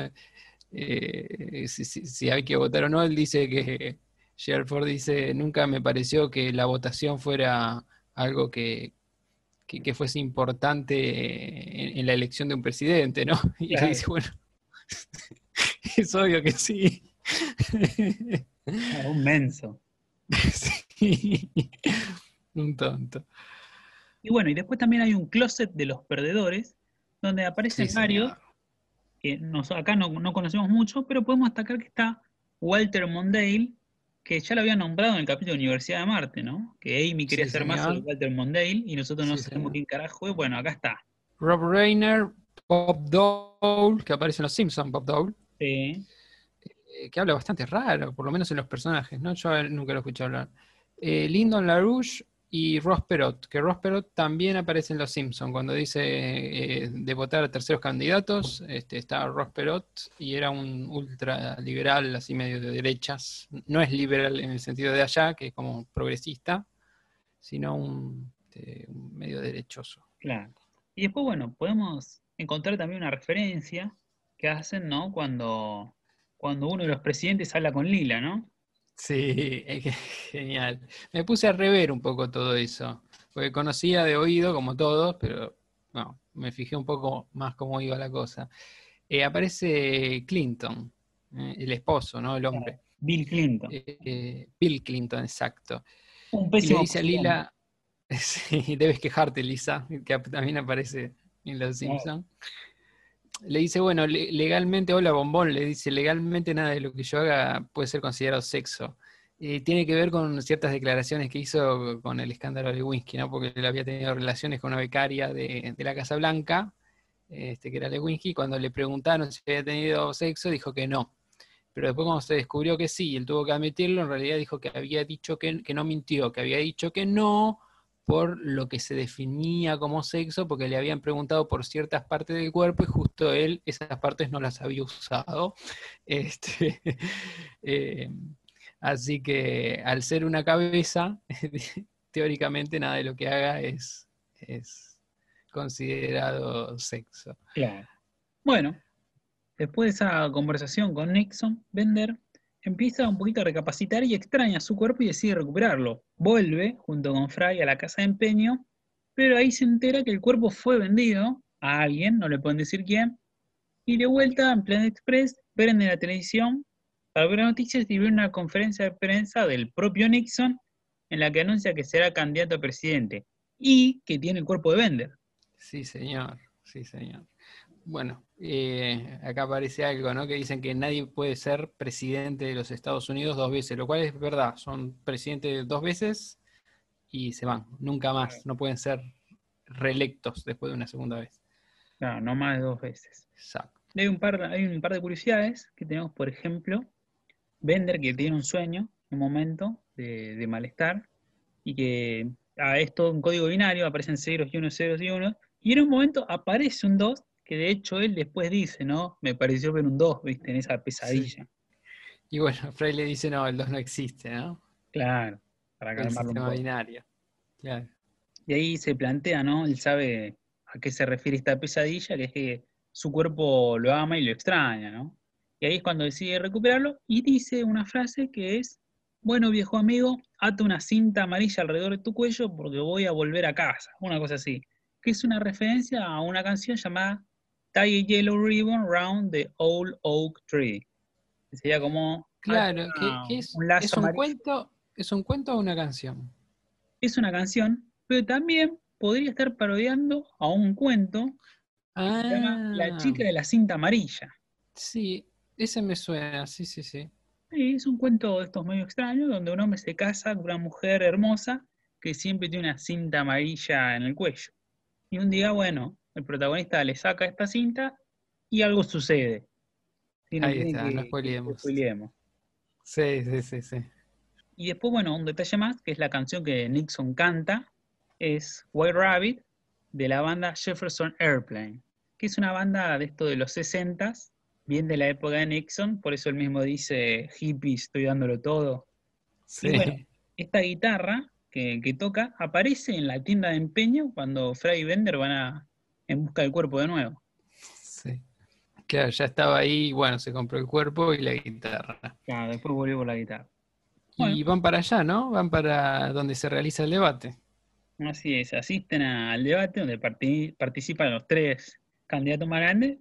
Speaker 3: eh, si, si- si hay que votar o no, él dice que Gerald Ford dice, nunca me pareció que la votación fuera algo que, que, que fuese importante en, en la elección de un presidente, ¿no? Y él dice, bueno, es obvio que sí.
Speaker 1: Ah, un menso.
Speaker 3: Sí. Un tonto.
Speaker 1: Y bueno, y después también hay un closet de los perdedores, donde aparecen
Speaker 3: Sí,
Speaker 1: varios. Que nos, acá no, no conocemos mucho, pero podemos destacar que está Walter Mondale, que ya lo había nombrado en el capítulo de Universidad de Marte, ¿no? Que Amy quería
Speaker 3: Sí,
Speaker 1: ser más sobre Walter Mondale y nosotros no
Speaker 3: Sí,
Speaker 1: sabemos
Speaker 3: señor.
Speaker 1: quién carajo es. Bueno, acá está.
Speaker 3: Rob Reiner, Bob Dole, que aparece en Los Simpsons, Bob Dole,
Speaker 1: Sí.
Speaker 3: eh, que habla bastante raro, por lo menos en los personajes, ¿no? Yo él nunca lo escuché hablar. Eh, Lyndon LaRouche y Ross Perot, que Ross Perot también aparece en Los Simpsons, cuando dice eh, de votar a terceros candidatos, este, está Ross Perot y era un ultraliberal, así medio de derechas. No es liberal en el sentido de allá, que es como progresista, sino un, este, un medio derechoso.
Speaker 1: Claro. Y después, bueno, podemos encontrar también una referencia que hacen, ¿no? Cuando, cuando uno de los presidentes habla con Lila, ¿no?
Speaker 3: Sí, es que- genial. Me puse a rever un poco todo eso, porque conocía de oído como todos, pero no, me fijé un poco más cómo iba la cosa. Eh, aparece Clinton, eh, el esposo, ¿no? El hombre.
Speaker 1: Bill Clinton.
Speaker 3: Eh, Bill Clinton, exacto.
Speaker 1: Un
Speaker 3: Y le
Speaker 1: pésimo
Speaker 3: dice a. Lila, sí, debes quejarte, Lisa, que también aparece en Los. Simpsons. Le dice, bueno, legalmente, hola bombón, le dice, legalmente nada de lo que yo haga puede ser considerado sexo. tiene que ver con ciertas declaraciones que hizo con el escándalo de Lewinsky, ¿no? Porque él había tenido relaciones con una becaria de, la Casa Blanca, este, que era Lewinsky, cuando le preguntaron si había tenido sexo, dijo que no. Pero después cuando se descubrió que sí, él tuvo que admitirlo, en realidad dijo que había dicho que, que no mintió, que había dicho que no, por lo que se definía como sexo, porque le habían preguntado por ciertas partes del cuerpo y justo él esas partes no las había usado. Este, eh, así que al ser una cabeza, teóricamente nada de lo que haga es, es considerado sexo.
Speaker 1: Claro. Bueno, después de esa conversación con Nixon, Bender empieza un poquito a recapacitar y extraña su cuerpo y decide recuperarlo. Vuelve junto con Fry a la casa de empeño, pero ahí se entera que el cuerpo fue vendido a alguien, no le pueden decir quién, y de vuelta en Planet Express prende la televisión para ver noticias y una conferencia de prensa del propio Nixon en la que anuncia que será candidato a presidente y que tiene el cuerpo de Bender.
Speaker 3: Sí, señor, sí, señor. Bueno, eh, acá aparece algo, ¿no? Que dicen que nadie puede ser presidente de los Estados Unidos dos veces, lo cual es verdad, son presidentes dos veces y se van, nunca más, no pueden ser reelectos después de una segunda vez.
Speaker 1: No, no más de dos veces.
Speaker 3: Exacto.
Speaker 1: Hay un par, hay un par de curiosidades que tenemos, por ejemplo, Bender que tiene un sueño, un momento de, malestar, y que a esto un código binario, aparecen ceros y unos, ceros y unos, y en un momento aparece un 2 que de hecho él después dice, ¿no? Me pareció ver un 2, ¿viste? En esa pesadilla.
Speaker 3: Y bueno, Frey le dice, no, el 2 no existe, ¿no?
Speaker 1: Claro, para calmarlo
Speaker 3: un binario. Claro.
Speaker 1: Y ahí se plantea, ¿no? Él sabe a qué se refiere esta pesadilla, que es que su cuerpo lo ama y lo extraña, ¿no? Y ahí es cuando decide recuperarlo y dice una frase que es, bueno viejo amigo, ata una cinta amarilla alrededor de tu cuello porque voy a volver a casa, una cosa así, que es una referencia a una canción llamada tie a yellow ribbon round the old oak tree. Sería como.
Speaker 3: Claro, que, es, un, ¿es un cuento, ¿es un cuento o una canción?
Speaker 1: Es una canción, pero también podría estar parodiando a un cuento que se llama La ah. chica de la cinta amarilla.
Speaker 3: Sí, ese me suena, sí, sí, sí.
Speaker 1: Sí, es un cuento de estos medio extraños, donde un hombre se casa con una mujer hermosa que siempre tiene una cinta amarilla en el cuello. Y un día, bueno, el protagonista le saca esta cinta y algo sucede.
Speaker 3: Ahí está, no spoilemos. Sí, sí, sí, sí.
Speaker 1: Y después, bueno, un detalle más, que es la canción que Nixon canta, es White Rabbit, de la banda Jefferson Airplane, que es una banda de esto de los 60 bien de la época de Nixon, por eso él mismo dice, hippie, estoy dándolo todo. Sí. Y bueno, esta guitarra que, que, toca aparece en la tienda de empeño cuando Freddy y Bender van a, en busca del cuerpo de nuevo.
Speaker 3: Sí. Claro, ya estaba ahí, bueno, se compró el cuerpo y la guitarra.
Speaker 1: Claro, después volvió por la guitarra.
Speaker 3: Y van para allá, ¿no? Van para donde se realiza el debate.
Speaker 1: Así es, asisten al debate donde participan los tres candidatos más grandes,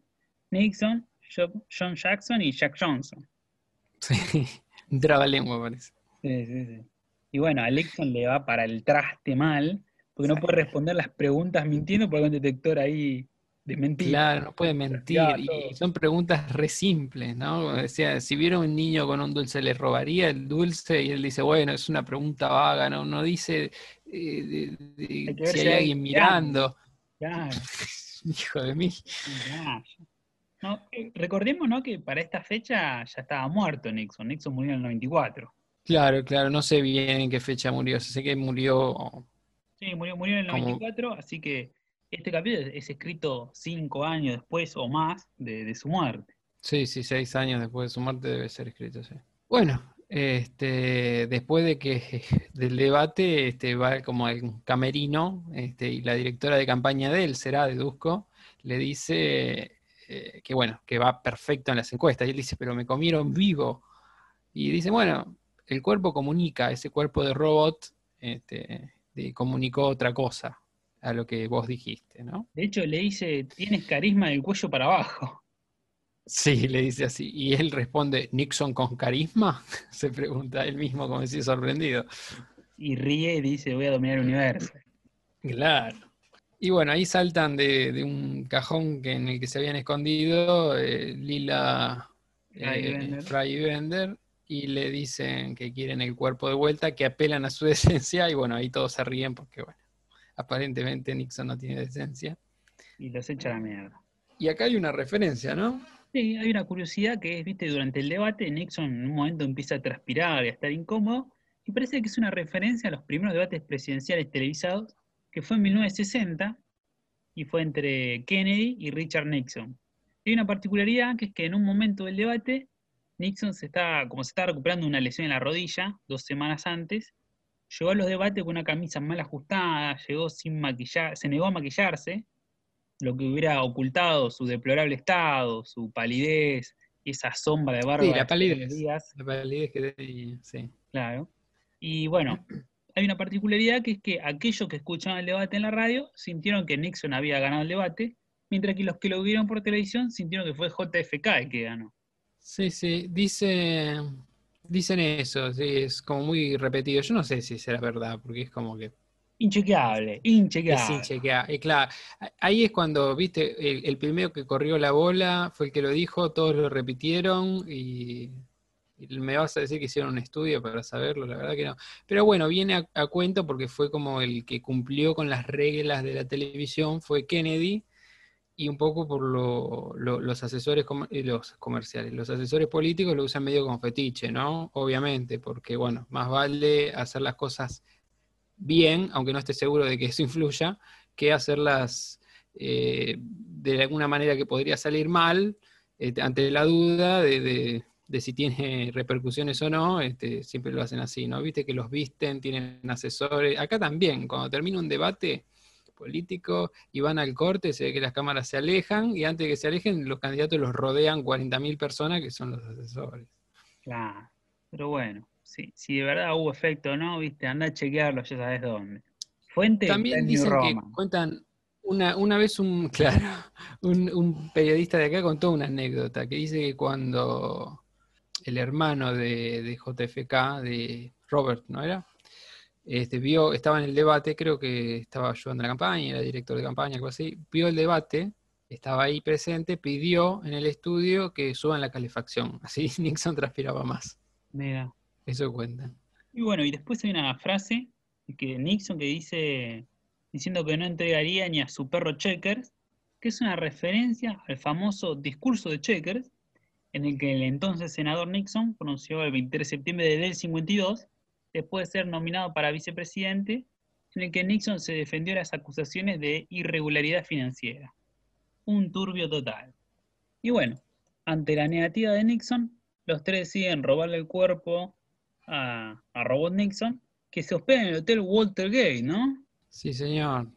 Speaker 1: Nixon, John Jackson y Jack Johnson.
Speaker 3: Sí, traba lengua parece.
Speaker 1: Sí, sí, sí. Y bueno, a Nixon le va para el traste mal, porque no puede responder las preguntas mintiendo porque hay un detector ahí de mentiras.
Speaker 3: Claro, no puede mentir. Y son preguntas re simples, ¿no? O sea, si viera un niño con un dulce, ¿le robaría el dulce? Y él dice, bueno, es una pregunta vaga, no, no dice eh, si hay, alguien mirando.
Speaker 1: Claro.
Speaker 3: Hijo de mí.
Speaker 1: Eh, recordemos, ¿no? Que para esta fecha ya estaba muerto Nixon. Nixon murió en el 94.
Speaker 3: Claro, claro, no sé bien en qué fecha murió. Sé que murió
Speaker 1: Sí, murió, murió en el 94, así que este capítulo es escrito cinco años después o más de, su muerte.
Speaker 3: Sí, sí, seis años después de su muerte debe ser escrito, sí. Bueno, este, después de que del debate este, va como el camerino este, y la directora de campaña de él, será deduzco, le dice eh, que bueno, que va perfecto en las encuestas. Y él dice, pero me comieron vivo. Y dice, bueno, el cuerpo comunica, ese cuerpo de robot, este, comunicó otra cosa a lo que vos dijiste, ¿no?
Speaker 1: De hecho, le dice, tienes carisma del cuello para abajo.
Speaker 3: Sí, le dice así. Y él responde, ¿Nixon con carisma? Se pregunta él mismo como si sorprendido.
Speaker 1: Y ríe y dice, voy a dominar el universo.
Speaker 3: Claro. Y bueno, ahí saltan de, un cajón que, en el que se habían escondido eh, Lila, Fry y Bender, y le dicen que quieren el cuerpo de vuelta, que apelan a su decencia, y bueno, ahí todos se ríen porque, bueno, aparentemente Nixon no tiene decencia.
Speaker 1: Y los echa a la mierda.
Speaker 3: Y acá hay una referencia, ¿no?
Speaker 1: Sí, hay una curiosidad que es, viste, durante el debate Nixon en un momento empieza a transpirar y a estar incómodo, y parece que es una referencia a los primeros debates presidenciales televisados, que fue en 1960, y fue entre Kennedy y Richard Nixon. hay una particularidad que es que en un momento del debate Nixon se está, como se está recuperando una lesión en la rodilla, dos semanas antes, llegó a los debates con una camisa mal ajustada, llegó sin maquillar, se negó a maquillarse, lo que hubiera ocultado su deplorable estado, su palidez, esa sombra de barba.
Speaker 3: Sí, la palidez. La palidez que sí.
Speaker 1: Claro. Y bueno, hay una particularidad que es que aquellos que escuchaban el debate en la radio sintieron que Nixon había ganado el debate, mientras que los que lo vieron por televisión sintieron que fue JFK el que ganó.
Speaker 3: Sí, sí, dice, dicen eso, sí, es como muy repetido. Yo no sé si será verdad, porque es como que...
Speaker 1: Inchequeable, inchequeable.
Speaker 3: Es inchequeable. Y claro, ahí es cuando, viste, el, primero que corrió la bola fue el que lo dijo, todos lo repitieron y, me vas a decir que hicieron un estudio para saberlo, la verdad que no. Pero bueno, viene a cuento porque fue como el que cumplió con las reglas de la televisión, fue Kennedy, y un poco por los asesores eh, los comerciales. Los asesores políticos lo usan medio como fetiche, ¿no? Obviamente, porque bueno, más vale hacer las cosas bien, aunque no esté seguro de que eso influya, que hacerlas eh, de alguna manera que podría salir mal, este, ante la duda de, si tiene repercusiones o no, este, siempre lo hacen así, ¿no? Viste que los visten, tienen asesores. Acá también, cuando termina un debate, políticos y van al corte, se ve que las cámaras se alejan y antes de que se alejen los candidatos los rodean 40.000 personas que son los asesores.
Speaker 1: Claro, pero bueno, sí, si de verdad hubo efecto o no, viste, anda a chequearlo, ya sabes dónde. Fuente
Speaker 3: También dicen que cuentan una, una vez un, claro, un, periodista de acá contó una anécdota que dice que cuando el hermano de, de JFK, de Robert, ¿no era? Este, vio, estaba en el debate, creo que estaba ayudando a la campaña, era director de campaña, algo así, vio el debate, estaba ahí presente, pidió en el estudio que suban la calefacción, así Nixon transpiraba más.
Speaker 1: Mira.
Speaker 3: Eso cuenta.
Speaker 1: Y bueno, y después hay una frase que Nixon que dice, diciendo que no entregaría ni a su perro Checkers, que es una referencia al famoso discurso de Checkers, en el que el entonces senador Nixon pronunció el 23 de septiembre del 52 después de ser nominado para vicepresidente, en el que Nixon se defendió de las acusaciones de irregularidad financiera. Un turbio total. Y bueno, ante la negativa de Nixon, los tres deciden robarle el cuerpo a, Robot Nixon, que se hospeda en el Hotel Walter ¿no?
Speaker 3: Sí, señor.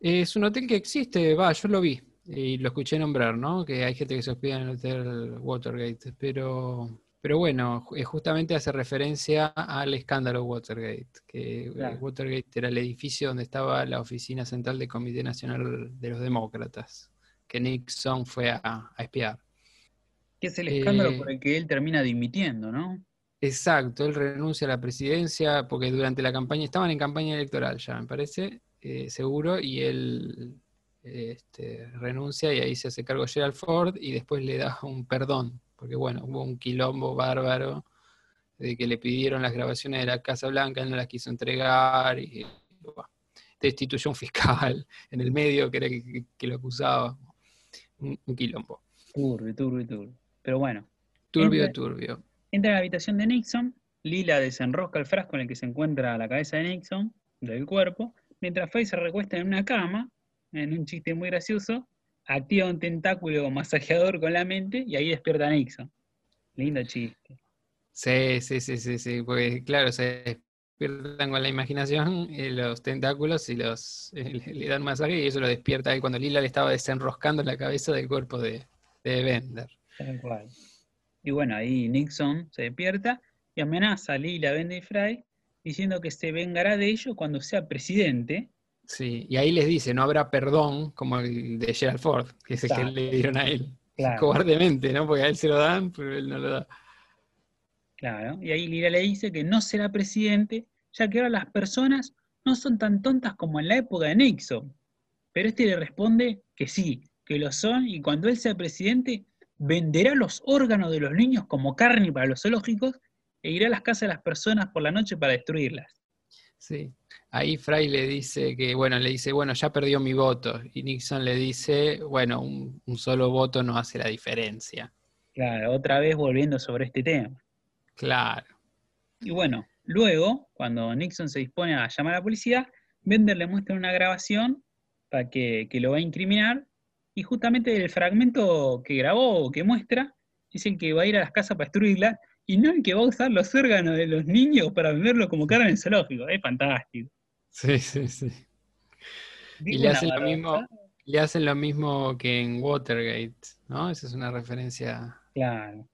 Speaker 3: Es un hotel que existe, va, yo lo vi y lo escuché nombrar, ¿no? Que hay gente que se hospeda en el Hotel Watergate, pero pero bueno, eh, justamente hace referencia al escándalo Watergate, que eh, Watergate era el edificio donde estaba la oficina central del Comité Nacional de los Demócratas, que Nixon fue a, espiar.
Speaker 1: Que es el escándalo eh, por el que él termina dimitiendo, ¿no?
Speaker 3: Exacto, él renuncia a la presidencia porque durante la campaña, estaban en campaña electoral ya, me parece, seguro, y él este, renuncia y ahí se hace cargo Gerald Ford y después le da un perdón porque bueno, hubo un quilombo bárbaro de que le pidieron las grabaciones de la Casa Blanca, él no las quiso entregar, y destituyó un fiscal en el medio que era el que, lo acusaba. Un, quilombo.
Speaker 1: Turbio, turbio, turbio. Pero bueno.
Speaker 3: Turbio, turbio.
Speaker 1: Entra a la habitación de Nixon, Lila desenrosca el frasco en el que se encuentra la cabeza de Nixon, del cuerpo, mientras Faye se recuesta en una cama, en un chiste muy gracioso, activa un tentáculo masajeador con la mente y ahí despierta a Nixon. Lindo chiste.
Speaker 3: Sí, sí, sí, sí, sí, porque claro, se despiertan con la imaginación eh, los tentáculos y los le, dan masaje y eso lo despierta ahí cuando Lila le estaba desenroscando la cabeza del cuerpo de, de Bender.
Speaker 1: Tal cual. Y bueno, ahí Nixon se despierta y amenaza a Lila, Bender y Fry diciendo que se vengará de ellos cuando sea presidente
Speaker 3: Sí, y ahí les dice, no habrá perdón como el de Gerald Ford, que es el que le dieron a él. Cobardemente, ¿no? Porque a él se lo dan, pero él no lo da.
Speaker 1: Claro, y ahí Lira le dice que no será presidente, ya que ahora las personas no son tan tontas como en la época de Nixon. Pero este le responde que sí, que lo son, y cuando él sea presidente, venderá los órganos de los niños como carne para los zoológicos e irá a las casas de las personas por la noche para destruirlas.
Speaker 3: Sí. Ahí Fry le dice que, bueno, le dice, bueno, ya perdió mi voto. Y Nixon le dice, bueno, un, un solo voto no hace la diferencia.
Speaker 1: Claro, otra vez volviendo sobre este tema.
Speaker 3: Claro.
Speaker 1: Y bueno, luego, cuando Nixon se dispone a llamar a la policía, Bender le muestra una grabación para que, que lo va a incriminar. Y justamente el fragmento que grabó o que muestra es el que va a ir a las casas para destruirlas y no el que va a usar los órganos de los niños para venderlo como carne en zoológico. Es fantástico.
Speaker 3: Sí, sí, sí. Y le hacen, lo mismo, le hacen lo mismo que en Watergate, ¿no? Esa es una referencia
Speaker 1: Claro.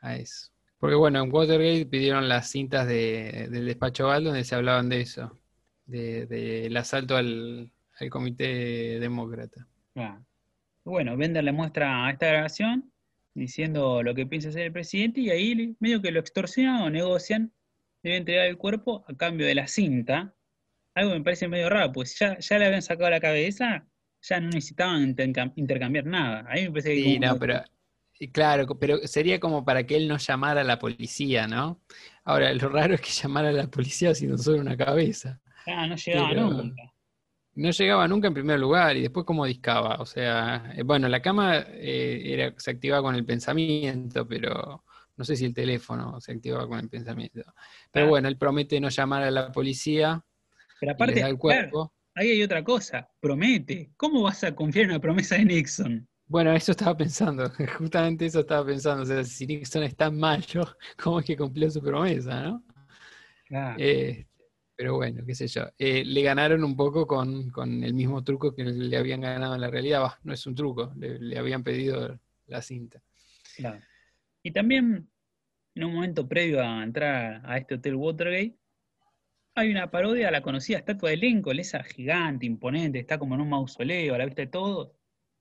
Speaker 3: a eso. Porque bueno, en Watergate pidieron las cintas de- del despacho Oval donde se hablaban de eso, de- del asalto al, al comité demócrata.
Speaker 1: Claro. Bueno, Bender le muestra esta grabación diciendo lo que piensa hacer el presidente y ahí medio que lo extorsionan o negocian, debe entregar el cuerpo a cambio de la cinta. Algo me parece medio raro, pues ya, ya le habían sacado la cabeza, ya no necesitaban intercam- intercambiar nada. A mí me parece que
Speaker 3: Sí, no, pero claro, pero sería como para que él no llamara a la policía, ¿no? Ahora, lo raro es que llamara a la policía sino solo una cabeza.
Speaker 1: Ah, no llegaba
Speaker 3: pero-
Speaker 1: nunca.
Speaker 3: No llegaba nunca en primer lugar y después cómo discaba. O sea, eh, bueno, la cama eh, era, se activaba con el pensamiento, pero no sé si el teléfono se activaba con el pensamiento. Pero
Speaker 1: Ah.
Speaker 3: bueno, él promete no llamar a la policía
Speaker 1: Pero aparte,
Speaker 3: el
Speaker 1: claro, ahí hay otra cosa, promete. ¿Cómo vas a confiar en una promesa de Nixon?
Speaker 3: Bueno, eso estaba pensando, justamente eso estaba pensando. O sea, si Nixon es tan mayo, ¿cómo es que cumplió su promesa, no?
Speaker 1: Claro.
Speaker 3: Eh, pero bueno, qué sé yo. Eh, le ganaron un poco con, con el mismo truco que le habían ganado en la realidad. Bah, no es un truco, le, le habían pedido la cinta.
Speaker 1: Claro. Y también, en un momento previo a entrar a este hotel Watergate, hay una parodia a la conocida estatua de Lincoln, esa gigante, imponente, está como en un mausoleo a la vista de todos,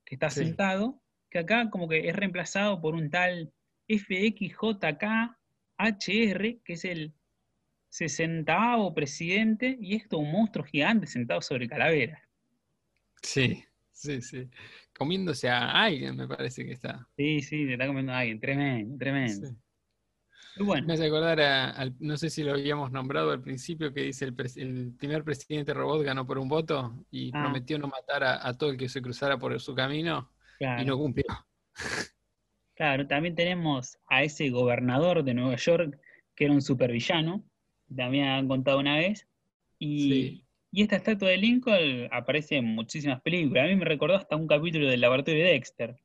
Speaker 1: que está
Speaker 3: Sí.
Speaker 1: sentado, que acá como que es reemplazado por un tal FXJKHR, que es el 60 presidente, y es todo un monstruo gigante sentado sobre calaveras.
Speaker 3: Sí, sí, sí. Comiéndose a alguien, me parece que está.
Speaker 1: Sí, sí, le está comiendo a alguien, tremendo, tremendo.
Speaker 3: Sí.
Speaker 1: Bueno,
Speaker 3: Me hace acordar a, no sé si lo habíamos nombrado al principio, que dice el, primer presidente robot ganó por un voto y
Speaker 1: Ah.
Speaker 3: prometió no matar a, a todo el que se cruzara por su camino
Speaker 1: claro.
Speaker 3: y no cumplió.
Speaker 1: Claro, también tenemos a ese gobernador de Nueva York que era un supervillano, también han contado una vez, y,
Speaker 3: Sí.
Speaker 1: y esta estatua de Lincoln aparece en muchísimas películas. A mí me recordó hasta un capítulo del laboratorio de Dexter,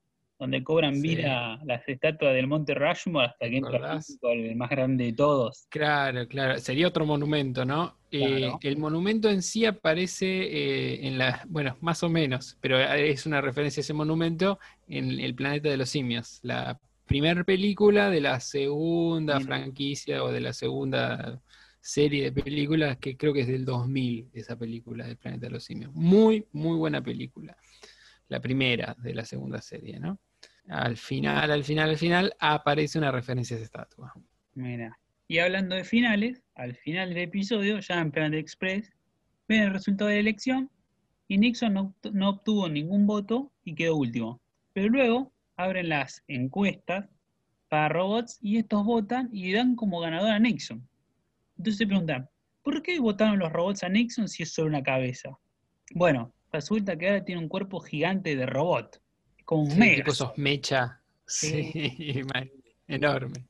Speaker 1: donde cobran
Speaker 3: Sí.
Speaker 1: vida las estatuas del Monte Rushmore hasta que entra el más grande de todos.
Speaker 3: Claro, claro. Sería otro monumento, ¿no? Eh, el monumento en sí aparece eh, en la, bueno, más o menos, pero es una referencia a ese monumento en El planeta de los simios, la primera película de la segunda franquicia o de la segunda serie de películas que creo que es del 2000, esa película del planeta de los simios. Muy, muy buena película. La primera de la segunda serie, ¿no? Al final, al final, al final aparece una referencia a esa estatua.
Speaker 1: Mira. Y hablando de finales, al final del episodio, ya en Planet Express, ven el resultado de la elección y Nixon no, no obtuvo ningún voto y quedó último. Pero luego abren las encuestas para robots y estos votan y dan como ganador a Nixon. Entonces se preguntan, ¿por qué votaron los robots a Nixon si es solo una cabeza? Bueno, resulta que ahora tiene un cuerpo gigante de robot, como un
Speaker 3: Sí,
Speaker 1: mega.
Speaker 3: tipo esos mecha.
Speaker 1: Sí.
Speaker 3: Sí, man, enorme.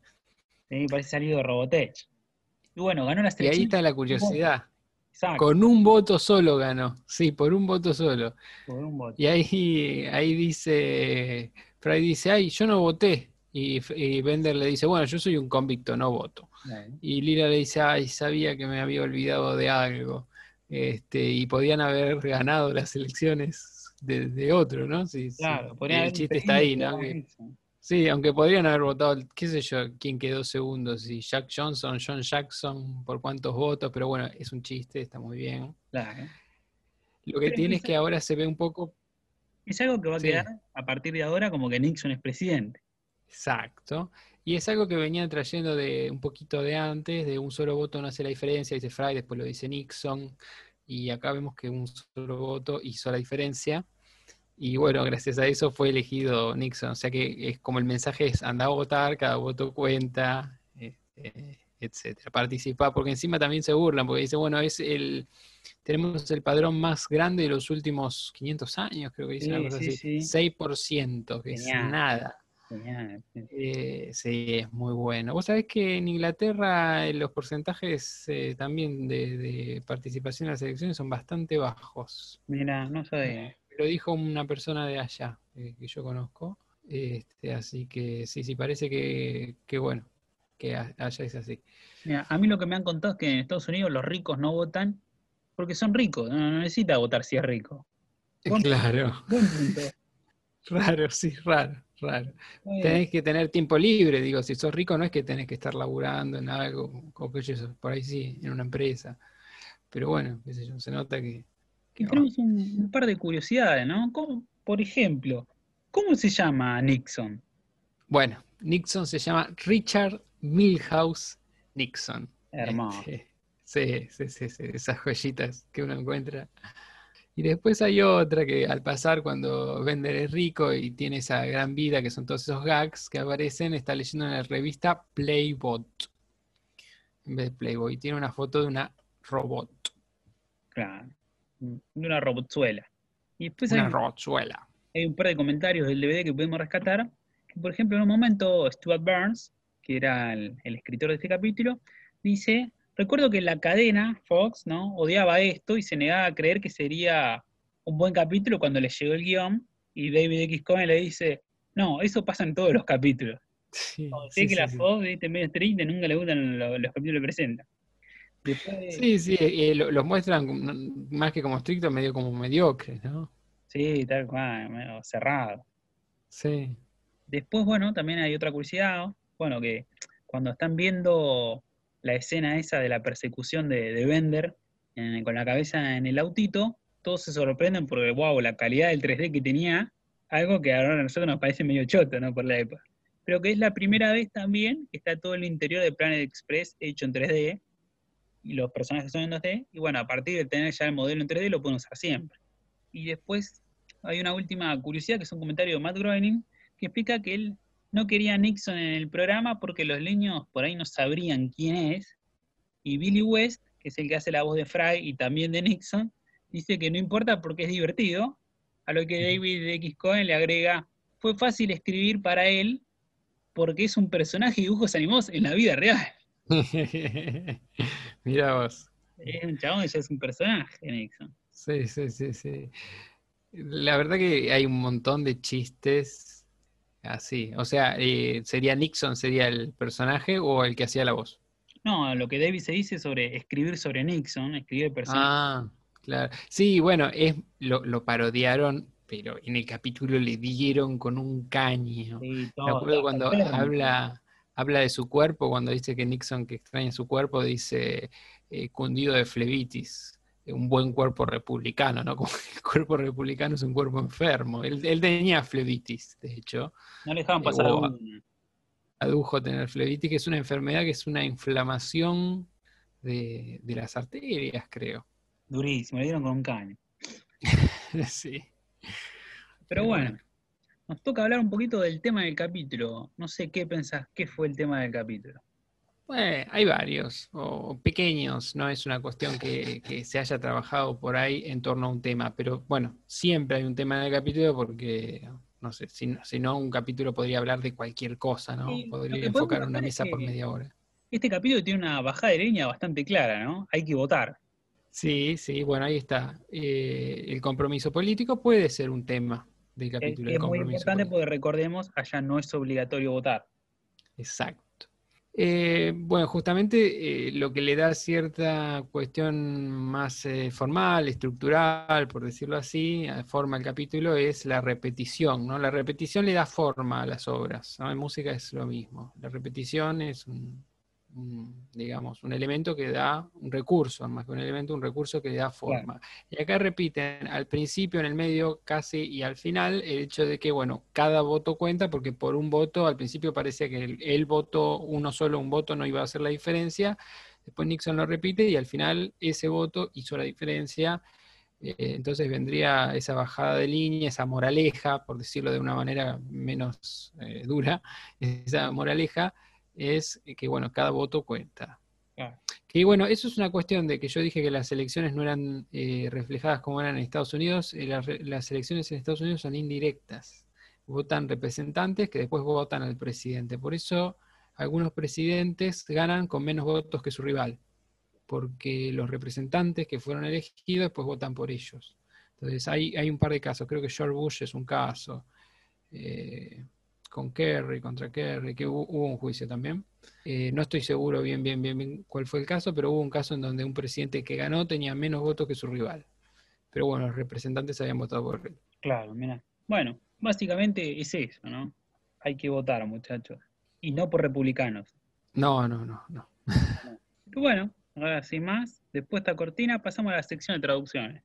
Speaker 1: Sí, parece salido de Robotech. Y bueno, ganó la
Speaker 3: Y ahí está la curiosidad.
Speaker 1: Exacto,
Speaker 3: Con un voto solo ganó. Sí, por un voto solo.
Speaker 1: por un voto.
Speaker 3: Y ahí, ahí dice, Fry dice, ay, yo no voté. Y, Bender le dice, bueno, yo soy un convicto, no voto. Y Lila le dice, ay, sabía que me había olvidado de algo. Este, y podían haber ganado las elecciones de, de otro, ¿no? Sí.
Speaker 1: Claro,
Speaker 3: El chiste está ahí, ¿no?
Speaker 1: que.
Speaker 3: Sí, aunque podrían haber votado, qué sé yo, quién quedó segundo, si Jack Johnson, John Jackson, por cuántos votos, pero bueno, es un chiste, está muy bien.
Speaker 1: Claro.
Speaker 3: Lo que
Speaker 1: Pero
Speaker 3: tiene es que ahora se ve un poco
Speaker 1: Es algo que va a
Speaker 3: Sí.
Speaker 1: quedar a partir de ahora como que Nixon es presidente.
Speaker 3: exacto, y es algo que venían trayendo de un poquito de antes, de un solo voto no hace la diferencia, dice Fry, después lo dice Nixon, y acá vemos que un solo voto hizo la diferencia. Y bueno, gracias a eso fue elegido Nixon. O sea que es como el mensaje es anda a votar, cada voto cuenta, este, etcétera. Participa, porque encima también se burlan, porque dice, bueno, es el tenemos el padrón más grande de los últimos 500 años, creo que dice una cosa así. 6%, que es nada. Eh, sí, es muy bueno. Vos sabés que en Inglaterra eh, los porcentajes eh, también de, participación en las elecciones son bastante bajos.
Speaker 1: Mira, no sabía.
Speaker 3: Lo dijo una persona de allá que yo conozco. Este, así que sí, sí, parece que, bueno, que allá es así.
Speaker 1: Mira, a mí lo que me han contado es que en Estados Unidos los ricos no votan porque son ricos, no, necesita votar si es rico.
Speaker 3: claro. Raro, sí, raro raro. Tenés que tener tiempo libre, digo, si sos rico no es que tenés que estar laburando en algo, como que por ahí sí, en una empresa. Pero bueno, qué sé yo, se nota que...
Speaker 1: tenemos un, par de curiosidades, ¿no? por ejemplo, ¿cómo se llama Nixon?
Speaker 3: Bueno, Nixon se llama Richard Milhouse Nixon.
Speaker 1: Hermoso.
Speaker 3: Este, sí, sí, sí, sí, esas joyitas que uno encuentra. Y después hay otra que al pasar cuando Bender es rico y tiene esa gran vida, que son todos esos gags que aparecen, está leyendo en la revista Playbot. En vez de Playboy, tiene una foto de una robot.
Speaker 1: Claro, de una robotzuela.
Speaker 3: Y después una hay,
Speaker 1: Hay un par de comentarios del DVD que podemos rescatar. Que, por ejemplo, en un momento Stuart Burns, que era el escritor de este capítulo, dice Recuerdo que la cadena, Fox, ¿no? Odiaba esto y se negaba a creer que sería un buen capítulo cuando le llegó el guion y David X. Cohen le dice, no, eso pasa en todos los capítulos. Sí, que la Fox, viste, medio estricta, nunca le gustan los, capítulos que presenta.
Speaker 3: Sí, sí, eh, los muestran más que como estrictos, medio como mediocres, ¿no?
Speaker 1: Sí, tal cual, medio cerrado.
Speaker 3: Sí.
Speaker 1: Después, bueno, también hay otra curiosidad, bueno, que cuando están viendo la escena esa de la persecución de, de Bender con la cabeza en el autito, todos se sorprenden porque, wow, la calidad del 3D que tenía, algo que ahora a nosotros nos parece medio choto, ¿no? Por la época. Pero que es la primera vez también que está todo el interior de Planet Express hecho en 3D, y los personajes son en 2D, y bueno, a partir de tener ya el modelo en 3D lo pueden usar siempre. Y después hay una última curiosidad, que es un comentario de Matt Groening, que explica que él no quería Nixon en el programa porque los niños por ahí no sabrían quién es. Y Billy West, que es el que hace la voz de Fry y también de Nixon, dice que no importa porque es divertido. A lo que David X. Cohen le agrega, fue fácil escribir para él porque es un personaje de dibujos animados en la vida real.
Speaker 3: Mira vos.
Speaker 1: Es un chabón, ya es un personaje, Nixon.
Speaker 3: Sí, sí, sí, sí. La verdad que hay un montón de chistes Así, o sea, eh, ¿sería Nixon, sería el personaje o el que hacía la voz?
Speaker 1: No, lo que David se dice sobre escribir sobre Nixon, escribir el personaje.
Speaker 3: Ah, claro. Sí, bueno, es, lo, parodiaron, pero en el capítulo le dieron con un caño. Me acuerdo cuando habla, habla de su cuerpo, cuando dice que Nixon que extraña su cuerpo, dice eh, cundido de flebitis un buen cuerpo republicano, ¿no? Como el cuerpo republicano es un cuerpo enfermo. Él, tenía flebitis, de hecho.
Speaker 1: No le dejaban pasar
Speaker 3: eh, Adujo tener flebitis, que es una enfermedad que es una inflamación de, las arterias, creo.
Speaker 1: Durísimo, le dieron con un caño.
Speaker 3: sí.
Speaker 1: Pero bueno, nos toca hablar un poquito del tema del capítulo. No sé qué pensás, qué fue el tema del capítulo.
Speaker 3: Bueno, hay varios, o pequeños, no es una cuestión que, se haya trabajado por ahí en torno a un tema, pero bueno, siempre hay un tema en el capítulo porque, no sé, si, no, un capítulo podría hablar de cualquier cosa, ¿no? podría enfocar una mesa por media hora.
Speaker 1: Este capítulo tiene una bajada de línea bastante clara, ¿no? Hay que votar.
Speaker 3: Sí, sí, bueno, ahí está. Eh, el compromiso político puede ser un tema del capítulo.
Speaker 1: Es, es muy importante porque recordemos, allá no es obligatorio votar.
Speaker 3: Exacto. Eh, bueno, justamente eh, lo que le da cierta cuestión más eh, formal, estructural, por decirlo así, forma al capítulo, es la repetición, ¿no? La repetición le da forma a las obras, En música es lo mismo. La repetición es un, digamos, un elemento que da un recurso, más que un elemento, un recurso que da forma. Y acá repiten al principio, en el medio, casi y al final, el hecho de que, bueno, cada voto cuenta, porque por un voto, al principio parecía que el, voto, uno solo, un voto no iba a hacer la diferencia. Después Nixon lo repite y al final ese voto hizo la diferencia. Eh, entonces vendría esa bajada de línea, esa moraleja, por decirlo de una manera menos eh, dura, esa moraleja es que, bueno, cada voto cuenta. Que bueno, eso es una cuestión de que yo dije que las elecciones no eran eh, reflejadas como eran en Estados Unidos. las elecciones en Estados Unidos son indirectas. Votan representantes que después votan al presidente. Por eso algunos presidentes ganan con menos votos que su rival, porque los representantes que fueron elegidos pues votan por ellos. Entonces hay, hay un par de casos, creo que George Bush es un caso, eh, con Kerry, contra Kerry, que hubo, un juicio también. Eh, no estoy seguro bien, bien, bien, bien cuál fue el caso, pero hubo un caso en donde un presidente que ganó tenía menos votos que su rival. Pero bueno, los representantes habían votado por él.
Speaker 1: Claro, mira. Bueno, básicamente es eso, ¿no? Hay que votar, muchachos y no por republicanos.
Speaker 3: No, no, no, no.
Speaker 1: bueno, ahora sin más, después de esta cortina pasamos a la sección de traducciones.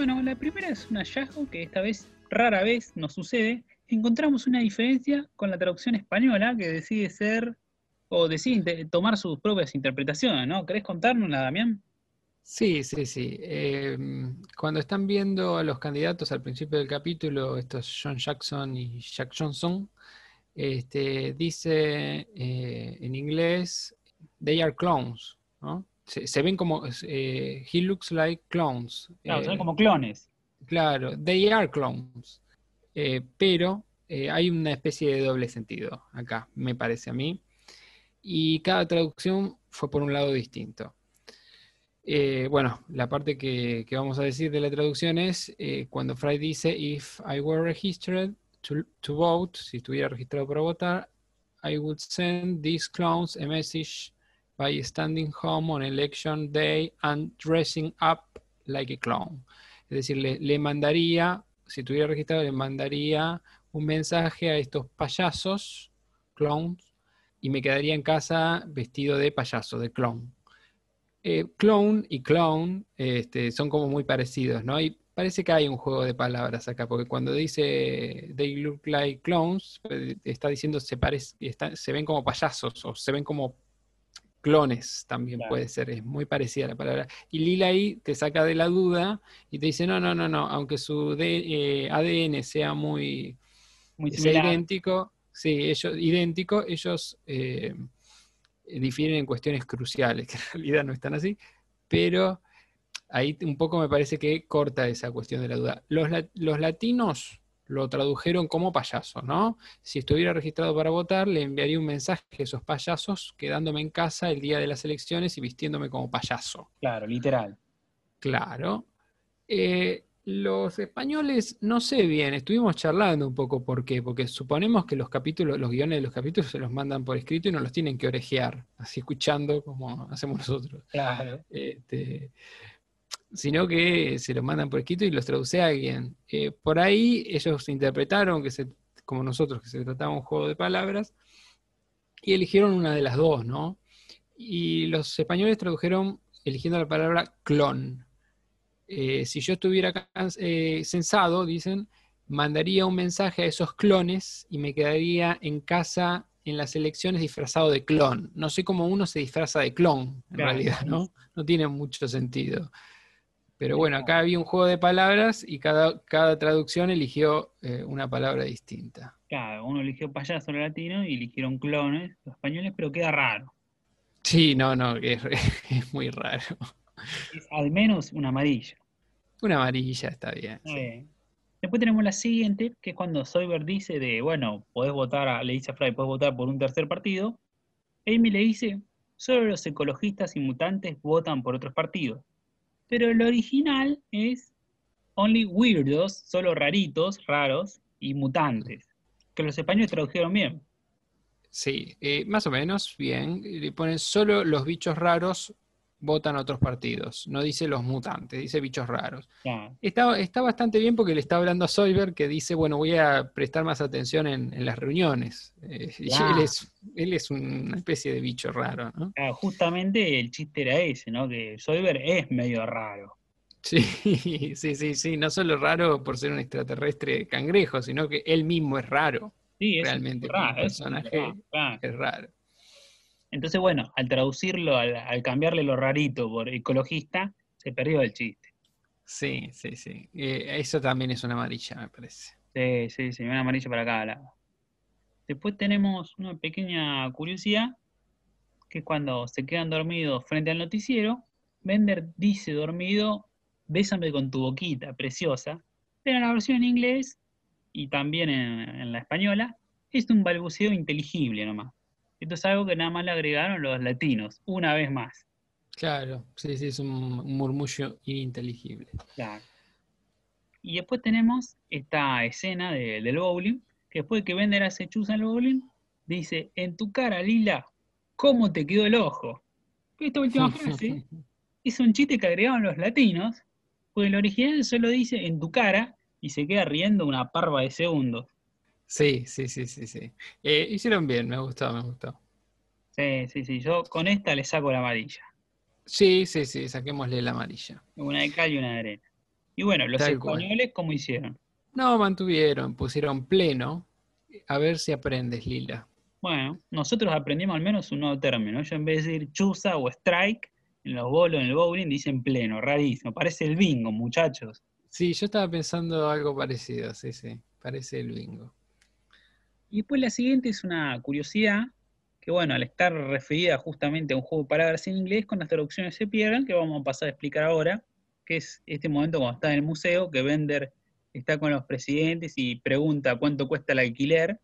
Speaker 1: Bueno, la primera es un hallazgo que esta vez, rara vez, nos sucede. Encontramos una diferencia con la traducción española que decide ser o decide tomar sus propias interpretaciones, ¿no? ¿Querés contarnos, Damián?
Speaker 3: Sí, sí, sí. Em, cuando están viendo a los candidatos al principio del capítulo, estos John Jackson y Jack Johnson, este, dice eh, en inglés, they are clones, ¿no? Se, ven como, eh, he looks like clones.
Speaker 1: Claro, se ven eh, como clones.
Speaker 3: Claro, they are clones. pero hay una especie de doble sentido acá, me parece a mí y cada traducción fue por un lado distinto. Eh, bueno, la parte que, vamos a decir de la traducción es eh, cuando Fry dice, if I were registered to, vote, si estuviera registrado para votar, I would send these clowns a message by standing home on election day and dressing up like a clown. Es decir, le, mandaría, si estuviera registrado, le mandaría un mensaje a estos payasos, clowns, y me quedaría en casa vestido de payaso, de clown. Eh, clown y clown este, son como muy parecidos, ¿no? Y parece que hay un juego de palabras acá, porque cuando dice they look like clowns, eh, está diciendo se, parece, se ven como payasos o se ven como clones también puede ser, es muy parecida la palabra. Y Lila ahí te saca de la duda y te dice, no, no, no, no, aunque su eh, ADN sea muy, muy idéntico, Sí, ellos, idénticos, ellos eh, difieren en cuestiones cruciales, que en realidad no están así, pero ahí un poco me parece que corta esa cuestión de la duda. Los, los latinos lo tradujeron como payasos, ¿no? Si estuviera registrado para votar, le enviaría un mensaje a esos payasos quedándome en casa el día de las elecciones y vistiéndome como payaso.
Speaker 1: Claro, literal.
Speaker 3: Claro. Eh, los españoles, no sé bien, estuvimos charlando un poco por qué, porque suponemos que los capítulos, los guiones de los capítulos se los mandan por escrito y no los tienen que orejear, así escuchando como hacemos nosotros.
Speaker 1: Claro.
Speaker 3: Este, sino que se los mandan por escrito y los traduce a alguien. Eh, por ahí ellos interpretaron que se, como nosotros, que se trataba un juego de palabras, y eligieron una de las dos, ¿no? Y los españoles tradujeron eligiendo la palabra clon eh, si yo estuviera eh, censado, dicen, mandaría un mensaje a esos clones y me quedaría en casa en las elecciones disfrazado de clon. No sé cómo uno se disfraza de clon, en realidad, ¿no? No tiene mucho sentido. Pero bueno, acá había un juego de palabras y cada, cada traducción eligió eh, una palabra distinta.
Speaker 1: Claro, uno eligió payaso latino y eligieron clones, los españoles, pero queda raro.
Speaker 3: Sí, no, no, es, es muy raro.
Speaker 1: Es al menos una amarilla.
Speaker 3: Una amarilla está bien.
Speaker 1: Después tenemos la siguiente, que es cuando Soyber dice de, bueno, podés votar, a, le dice a Fry, podés votar por un tercer partido. Amy le dice, solo los ecologistas y mutantes votan por otros partidos. Pero el original es only weirdos, solo raritos, raros, y mutantes. Que los españoles tradujeron bien.
Speaker 3: Sí, eh, más o menos bien. Le ponen solo los bichos raros votan otros partidos. No dice los mutantes, dice bichos raros. Está, está, bastante bien porque le está hablando a Soyber que dice, bueno, voy a prestar más atención en, las reuniones. Eh, él, es, él es una especie de bicho raro, ¿no?
Speaker 1: justamente el chiste era ese, ¿no? Que Soyber es medio raro.
Speaker 3: Sí, sí, sí, sí. No solo raro por ser un extraterrestre cangrejo, sino que él mismo es raro.
Speaker 1: Sí, es
Speaker 3: Realmente,
Speaker 1: raro, es
Speaker 3: personaje
Speaker 1: raro,
Speaker 3: es raro.
Speaker 1: Entonces, bueno, al traducirlo, al, al cambiarle lo rarito por ecologista, se perdió el chiste.
Speaker 3: Sí, sí, sí. Eh, eso también es una amarilla, me parece.
Speaker 1: Sí, sí, sí, una amarilla para cada lado. Después tenemos una pequeña curiosidad, que es cuando se quedan dormidos frente al noticiero, Bender dice dormido, bésame con tu boquita, preciosa, pero en la versión en inglés y también en, en la española, es un balbuceo inteligible nomás. Esto es algo que nada más le agregaron los latinos, una vez más.
Speaker 3: Claro, sí, sí, es un, murmullo ininteligible.
Speaker 1: Claro. Y después tenemos esta escena de- del bowling, que después de que Bender hace chuza en el bowling, dice, en tu cara, Lila, ¿cómo te quedó el ojo? Esta última frase es un chiste que agregaron los latinos, porque el original solo dice en tu cara y se queda riendo una parva de segundos.
Speaker 3: Sí, sí, sí, sí, sí. Eh, hicieron bien, me gustó, me gustó.
Speaker 1: Sí, sí, sí, yo con esta le saco la amarilla.
Speaker 3: Sí, sí, sí, saquémosle la amarilla.
Speaker 1: Una de cal y una de arena. Y bueno, los
Speaker 3: Tal cual.
Speaker 1: españoles, ¿cómo hicieron?
Speaker 3: No, mantuvieron, pusieron pleno. A ver si aprendes, Lila.
Speaker 1: Bueno, nosotros aprendimos al menos un nuevo término. Yo en vez de decir chuza o strike, en los bolos, en el bowling, dicen pleno, rarísimo. Parece el bingo, muchachos.
Speaker 3: Sí, yo estaba pensando algo parecido, sí, sí. Parece el bingo.
Speaker 1: Y después la siguiente es una curiosidad, que bueno, al estar referida justamente a un juego de palabras en inglés, con las traducciones se pierden, que vamos a pasar a explicar ahora, que es este momento cuando está en el museo, que Bender está con los presidentes y pregunta cuánto cuesta el alquiler.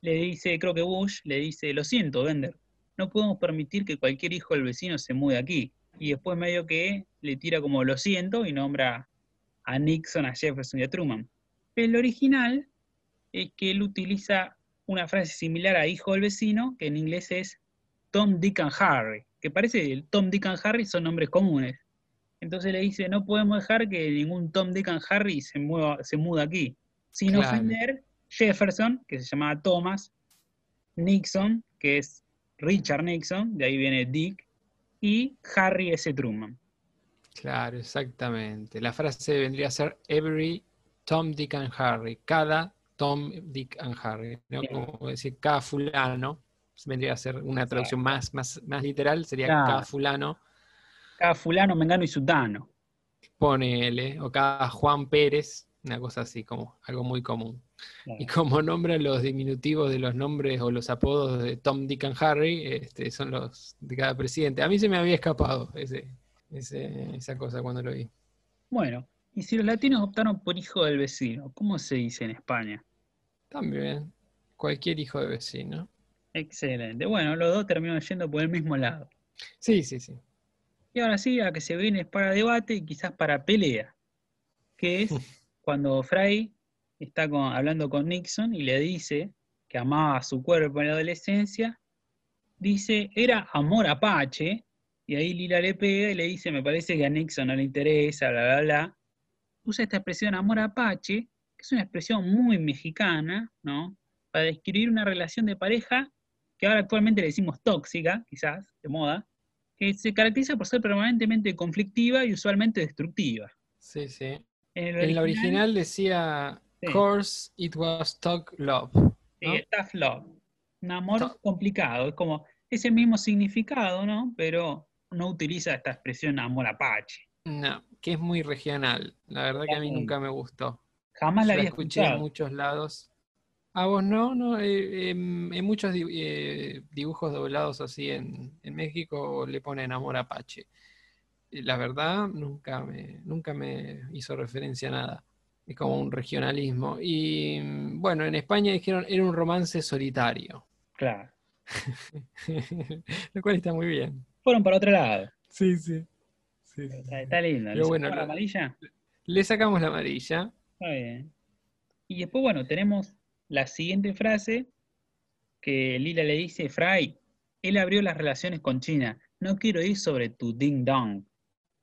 Speaker 1: Le dice, creo que Bush, le dice, lo siento, Bender, no podemos permitir que cualquier hijo del vecino se mude aquí. Y después medio que le tira como lo siento y nombra a Nixon, a Jefferson y a Truman. El original es que él utiliza una frase similar a hijo del vecino, que en inglés es Tom, Dick and Harry, que parece que el Tom, Dick and Harry son nombres comunes. Entonces le dice, no podemos dejar que ningún Tom, Dick and Harry se, mueva, se mude aquí, sin
Speaker 3: Claro.
Speaker 1: ofender Jefferson, que se llamaba Thomas, Nixon, que es Richard Nixon, de ahí viene Dick, y Harry S. Truman.
Speaker 3: Claro, exactamente. La frase vendría a ser Every Tom, Dick and Harry. Cada Tom, Dick and Harry. ¿no? Como decir, cada fulano. Vendría a ser una traducción más, más, más literal, sería
Speaker 1: Claro.
Speaker 3: cada fulano.
Speaker 1: Cada fulano, mengano y sutano.
Speaker 3: Ponele, o cada Juan Pérez, una cosa así, como algo muy común. Y como nombran los diminutivos de los nombres o los apodos de Tom, Dick and Harry, este, son los de cada presidente. A mí se me había escapado ese, ese- esa cosa cuando lo vi.
Speaker 1: Bueno, y si los latinos optaron por hijo del vecino, ¿cómo se dice en España?
Speaker 3: También, cualquier hijo de vecino.
Speaker 1: Excelente. Bueno, los dos terminaron yendo por el mismo lado.
Speaker 3: Sí, sí, sí.
Speaker 1: Y ahora sí, a que se viene es para debate y quizás para pelea, que es cuando Fry está con- hablando con Nixon y le dice que amaba su cuerpo en la adolescencia, dice, era amor apache, y ahí Lila le pega y le dice, me parece que a Nixon no le interesa, bla, bla, bla. Usa esta expresión amor apache, es una expresión muy mexicana, ¿no? Para describir una relación de pareja que ahora actualmente le decimos tóxica, quizás, de moda, que se caracteriza por ser permanentemente conflictiva y usualmente destructiva.
Speaker 3: Sí, sí.
Speaker 1: En,
Speaker 3: la original decía,
Speaker 1: Sí.
Speaker 3: course it was talk love.
Speaker 1: sí, tough love. Un amor complicado, es como ese mismo significado, ¿no? Pero no utiliza esta expresión amor apache.
Speaker 3: No, que es muy regional. La verdad que a mí nunca me gustó.
Speaker 1: Jamás la había
Speaker 3: escuché en
Speaker 1: escuchado.
Speaker 3: muchos lados. ¿A vos no? no eh, em, en muchos eh, dibujos doblados así en, en México le ponen amor apache. Y La verdad, nunca me, nunca me hizo referencia a nada. Es como un regionalismo. Y mm, bueno, en España dijeron era un romance solitario.
Speaker 1: Claro.
Speaker 3: Lo cual está muy bien.
Speaker 1: Fueron para otro lado.
Speaker 3: Sí, sí.
Speaker 1: Está, está lindo.
Speaker 3: Pero
Speaker 1: ¿Le
Speaker 3: bueno,
Speaker 1: la amarilla?
Speaker 3: Le sacamos la amarilla.
Speaker 1: Está bien. Y después, bueno, tenemos la siguiente frase que Lila le dice, Fry, él abrió las relaciones con China. No quiero ir sobre tu ding dong,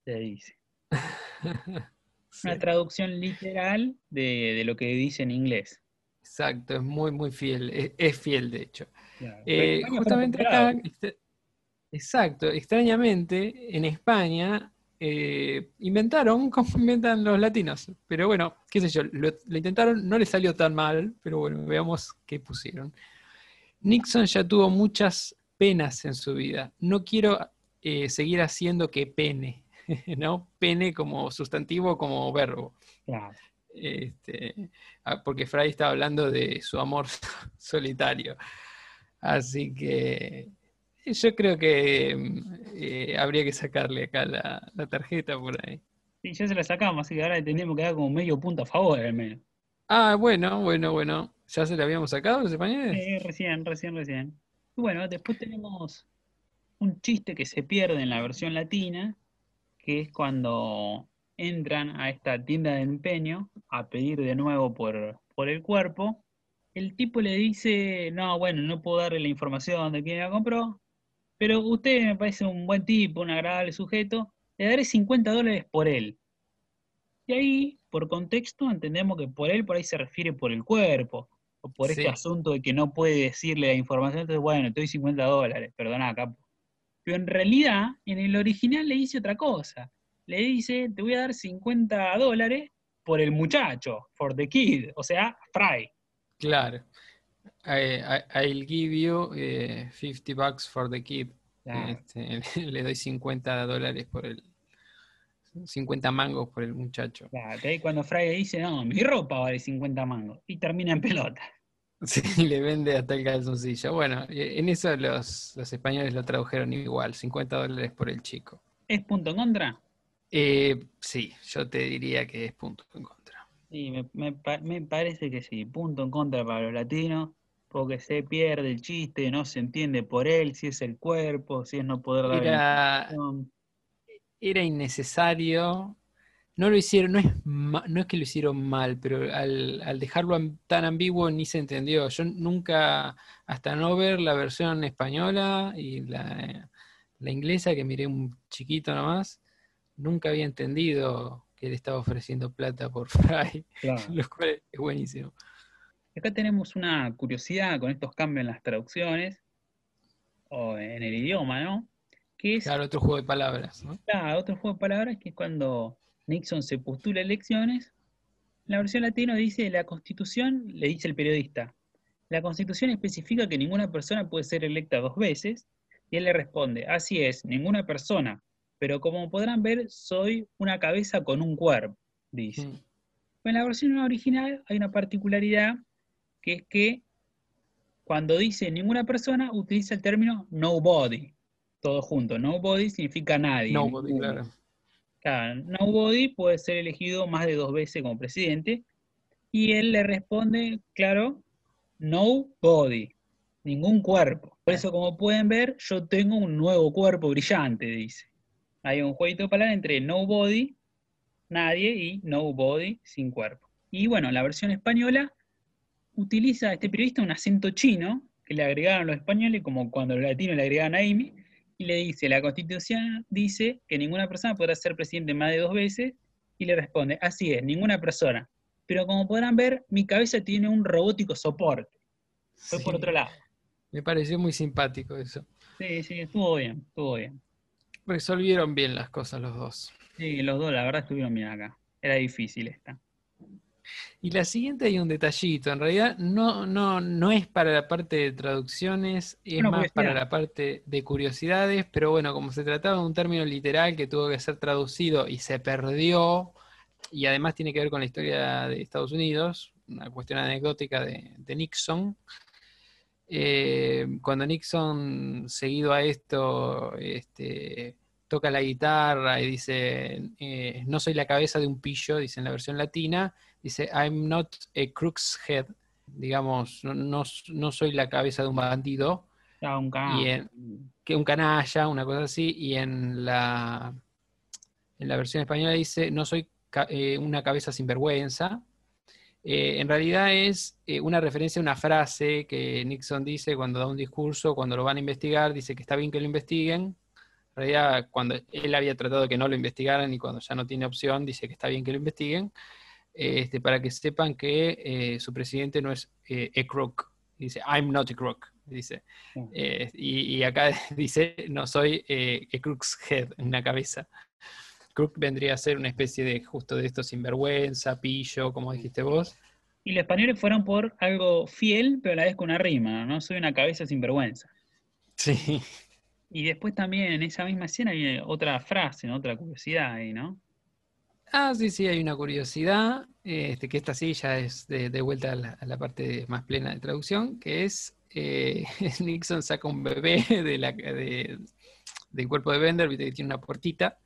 Speaker 1: le dice.
Speaker 3: Sí.
Speaker 1: Una traducción literal de, de lo que dice en inglés.
Speaker 3: Exacto, es muy, muy fiel. Es, es fiel, de hecho.
Speaker 1: Claro.
Speaker 3: Eh, justamente acá, extra- exacto, extrañamente, en España eh, inventaron como inventan los latinos. Pero bueno, qué sé yo, lo, intentaron, no le salió tan mal, pero bueno, veamos qué pusieron. Nixon ya tuvo muchas penas en su vida. No quiero eh, seguir haciendo que pene, ¿no? Pene como sustantivo, como verbo. Este, ah, porque Fry está hablando de su amor solitario. Así que yo creo que eh, habría que sacarle acá la, tarjeta por ahí.
Speaker 1: Sí, ya se la sacamos, así que ahora tenemos que dar como medio punto a favor al menos.
Speaker 3: Ah, bueno, bueno, bueno. ¿Ya se la habíamos sacado los españoles?
Speaker 1: Sí, recién, recién, recién. Y bueno, después tenemos un chiste que se pierde en la versión latina, que es cuando entran a esta tienda de empeño a pedir de nuevo por, por el cuerpo. El tipo le dice, no, bueno, no puedo darle la información de quién la compró, pero usted me parece un buen tipo, un agradable sujeto, le daré 50 dólares por él. Y ahí, por contexto, entendemos que por él por ahí se refiere por el cuerpo, o por este asunto de que no puede decirle la información, entonces, bueno, te doy 50 dólares, perdona, capo. Pero en realidad, en el original le dice otra cosa. Le dice, te voy a dar 50 dólares por el muchacho, for the kid, o sea, Fry.
Speaker 3: Claro. I, I'll give you 50 eh, bucks for the kid. Este, le doy 50 dólares por el 50 mangos por el muchacho.
Speaker 1: Claro, cuando Fry dice, no, mi ropa vale 50 mangos. Y termina en pelota.
Speaker 3: Sí, le vende hasta el calzoncillo. Bueno, en eso los, españoles lo tradujeron igual, 50 dólares por el chico.
Speaker 1: ¿Es punto en contra?
Speaker 3: Eh, sí, yo te diría que es punto en contra.
Speaker 1: Sí, me, me parece que sí, punto en contra para los latinos porque se pierde el chiste, no se entiende por él, si es el cuerpo, si es no poder dar
Speaker 3: era, era innecesario. No lo hicieron, no es, no es que lo hicieron mal, pero al, dejarlo tan ambiguo ni se entendió. Yo nunca, hasta no ver la versión española y la, inglesa, que miré un chiquito nomás, nunca había entendido que él estaba ofreciendo plata por Fry, lo cual es buenísimo.
Speaker 1: Acá tenemos una curiosidad con estos cambios en las traducciones, o en el idioma, ¿no?
Speaker 3: Que es, claro, otro juego de palabras, ¿no?
Speaker 1: Claro, otro juego de palabras que es cuando Nixon se postula elecciones, la versión latina dice, la constitución, le dice el periodista, la constitución especifica que ninguna persona puede ser electa dos veces, y él le responde, así es, ninguna persona, pero como podrán ver, soy una cabeza con un cuerpo, dice. Mm. En la versión original hay una particularidad que es que cuando dice ninguna persona, utiliza el término nobody, todo junto. Nobody significa nadie.
Speaker 3: Nobody, claro.
Speaker 1: Claro, nobody puede ser elegido más de dos veces como presidente. Y él le responde, claro, nobody, ningún cuerpo. Por eso, como pueden ver, yo tengo un nuevo cuerpo brillante, dice. Hay un jueguito de palabras entre nobody, nadie, y nobody, sin cuerpo. Y bueno, la versión española utiliza este periodista un acento chino que le agregaron los españoles, como cuando los latinos le agregaban a Amy, y le dice, la constitución dice que ninguna persona podrá ser presidente más de dos veces, y le responde, así es, ninguna persona. Pero como podrán ver, mi cabeza tiene un robótico soporte. Fue por otro lado.
Speaker 3: Me pareció muy simpático eso.
Speaker 1: Sí, sí, estuvo bien, estuvo bien.
Speaker 3: Resolvieron bien las cosas los dos.
Speaker 1: Sí, los dos, la verdad, estuvieron bien acá. Era difícil esta.
Speaker 3: Y la siguiente hay un detallito, en realidad no, no, no es para la parte de traducciones, es más para la parte de curiosidades, pero bueno, como se trataba de un término literal que tuvo que ser traducido y se perdió, y además tiene que ver con la historia de Estados Unidos, una cuestión anecdótica de, Nixon. Eh, cuando Nixon, seguido a esto, este, toca la guitarra y dice, eh, no soy la cabeza de un pillo, dice en la versión latina, dice, I'm not a crook's head, digamos, no, soy la cabeza de un bandido.
Speaker 1: Ah, un
Speaker 3: canalla. que un canalla, una cosa así, y en la, en la versión española dice, no soy eh, una cabeza sin vergüenza. Eh, en realidad es eh, una referencia a una frase que Nixon dice cuando da un discurso, cuando lo van a investigar, dice que está bien que lo investiguen. En realidad, cuando él había tratado de que no lo investigaran y cuando ya no tiene opción, dice que está bien que lo investiguen. Este, para que sepan que eh, su presidente no es eh, a crook. Dice, I'm not a crook. Dice. Eh, y, acá dice, no soy a crook's head, una cabeza. Crook vendría a ser una especie de justo de esto sinvergüenza, pillo, como dijiste vos.
Speaker 1: Y los españoles fueron por algo fiel, pero a la vez con una rima, ¿no? Soy una cabeza sin vergüenza.
Speaker 3: Sí.
Speaker 1: Y después también en esa misma escena hay otra frase, ¿no? otra curiosidad ahí, ¿no?
Speaker 3: Ah, sí, sí, hay una curiosidad, este, que esta sí ya es de, vuelta a la, parte más plena de traducción, que es eh, Nixon saca un bebé de del cuerpo de Bender, que tiene una puertita,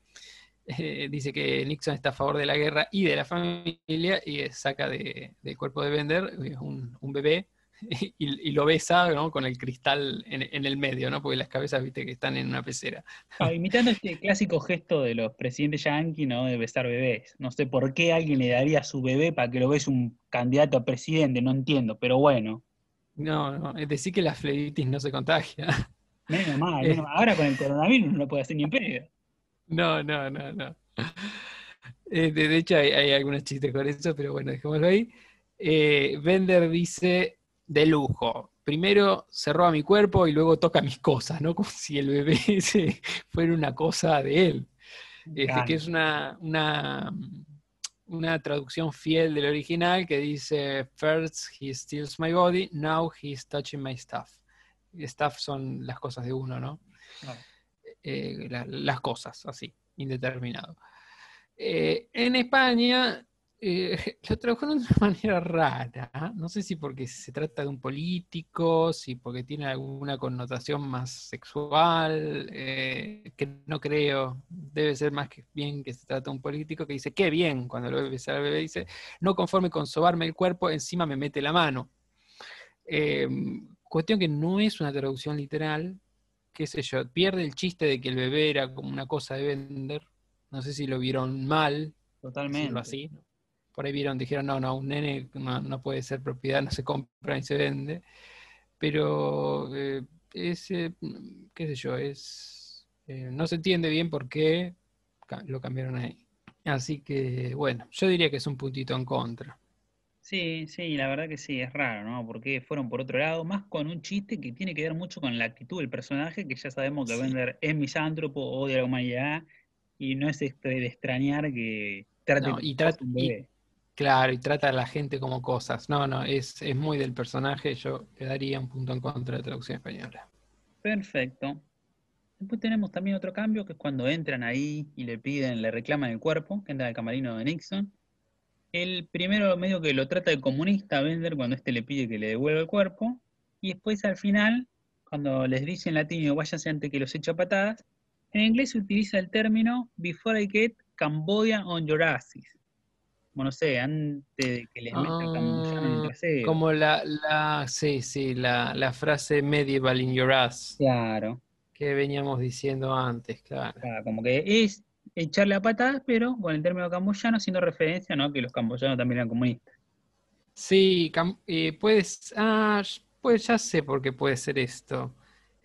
Speaker 3: eh, dice que Nixon está a favor de la guerra y de la familia y saca del cuerpo de Bender un, un bebé y, lo besa con el cristal en, el medio, ¿no? porque las cabezas, viste, que están en una pecera.
Speaker 1: Ah, imitando este clásico gesto de los presidentes yanquis, ¿no? de besar bebés. No sé por qué alguien le daría a su bebé para que lo bese un candidato a presidente, no entiendo, pero bueno.
Speaker 3: No, no, es decir que la flebitis no se contagia.
Speaker 1: Menos mal, menos mal. ahora con el coronavirus no lo puede hacer ni en pedo.
Speaker 3: No, no, no, no. Eh, de, hecho hay, algunos chistes con eso, pero bueno, dejémoslo ahí. Eh, Bender dice, de lujo. Primero se roba mi cuerpo y luego toca mis cosas, ¿no? Como si el bebé ese fuera una cosa de él. Este, que es una, una, una, traducción fiel del original que dice, First he steals my body, now he's touching my stuff. stuff son las cosas de uno, ¿no? Eh, las cosas, así, indeterminado. Eh, en España eh, lo trabajo de una manera rara. No sé si porque se trata de un político, si porque tiene alguna connotación más sexual, eh, que no creo. Debe ser más que bien que se trata de un político que dice, qué bien, cuando lo ve besar al bebé, dice, no conforme con sobarme el cuerpo, encima me mete la mano. Em, cuestión que no es una traducción literal, qué sé yo, pierde el chiste de que el bebé era como una cosa de vender. No sé si lo vieron mal.
Speaker 1: Totalmente.
Speaker 3: Así por ahí vieron, dijeron, no, no, un nene no, puede ser propiedad, no se compra ni se vende. Pero eh, es, eh, qué sé yo, es, eh, no se entiende bien por qué lo cambiaron ahí. Así que, bueno, yo diría que es un puntito en contra.
Speaker 1: Sí, sí, la verdad que sí, es raro, ¿no? Porque fueron por otro lado, más con un chiste que tiene que ver mucho con la actitud del personaje, que ya sabemos que Bender es misántropo, odia la humanidad, y no es este de extrañar que trate
Speaker 3: y, trata, bebé. Claro, y trata a la gente como cosas. No, no, es, es muy del personaje. Yo le daría un punto en contra de traducción española.
Speaker 1: Perfecto. Después tenemos también otro cambio, que es cuando entran ahí y le piden, le reclaman el cuerpo, que entra el camarino de Nixon. El primero medio que lo trata de comunista Bender cuando este le pide que le devuelva el cuerpo. Y después al final, cuando les dice en latino váyanse antes que los echa patadas, en inglés se utiliza el término before I get Cambodia on your asses como no sé, antes de que les metan en el ah, trasero.
Speaker 3: Como la, la sí, sí, la, la, frase medieval in your ass.
Speaker 1: Claro.
Speaker 3: Que veníamos diciendo antes, claro.
Speaker 1: claro como que es echarle a patadas, pero con el término camboyano haciendo referencia, ¿no? Que los camboyanos también eran comunistas.
Speaker 3: Sí, eh, puedes, ah, pues ya sé por qué puede ser esto.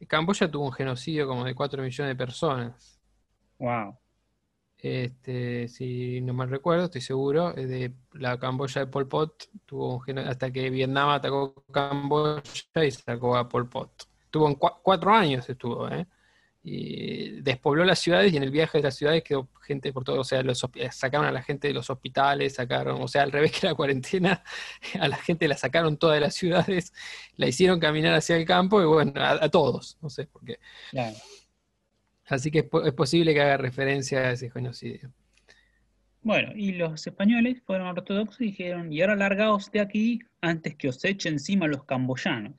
Speaker 3: Camboya tuvo un genocidio como de 4 millones de personas.
Speaker 1: Wow.
Speaker 3: Este, si no mal recuerdo, estoy seguro, de la Camboya de Pol Pot, tuvo hasta que Vietnam atacó Camboya y sacó a Pol Pot. Tuvo cuatro años estuvo, ¿eh? Y despobló las ciudades y en el viaje de las ciudades quedó gente por todo, o sea, los, sacaron a la gente de los hospitales, sacaron, o sea, al revés que la cuarentena, a la gente la sacaron todas las ciudades, la hicieron caminar hacia el campo y bueno, a, todos, no sé por qué. Así que es, posible que haga referencia a ese genocidio.
Speaker 1: Bueno, y los españoles fueron ortodoxos y dijeron, y ahora largaos de aquí antes que os eche encima los camboyanos.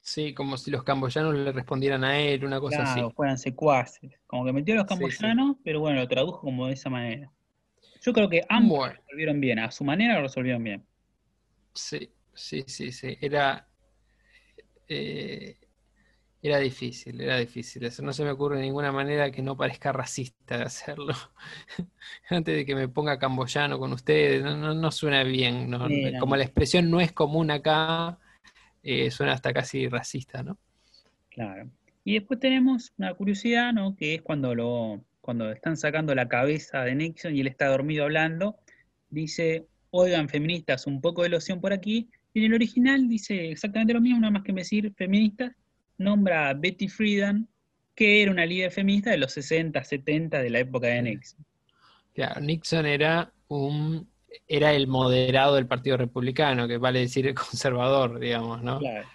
Speaker 3: Sí, como si los camboyanos le respondieran a él, una cosa así. Claro,
Speaker 1: fueran secuaces. Como que metió a los camboyanos, pero bueno, lo tradujo como de esa manera. Yo creo que ambos lo resolvieron bien, a su manera lo resolvieron bien.
Speaker 3: Sí, sí, sí, sí. Era. Eh, era difícil, era difícil. Eso no se me ocurre de ninguna manera que no parezca racista de hacerlo. Antes de que me ponga camboyano con ustedes, no, suena bien. como la expresión no es común acá, eh, suena hasta casi racista, ¿no?
Speaker 1: Claro. Y después tenemos una curiosidad, ¿no? Que es cuando lo, cuando están sacando la cabeza de Nixon y él está dormido hablando, dice, oigan feministas, un poco de loción por aquí. Y en el original dice exactamente lo mismo, nada más que decir feministas, nombra a Betty Friedan, que era una líder feminista de los 60, 70 de la época de Nixon.
Speaker 3: Claro, Nixon era un era el moderado del Partido Republicano, que vale decir el conservador, digamos, ¿no?
Speaker 1: Claro.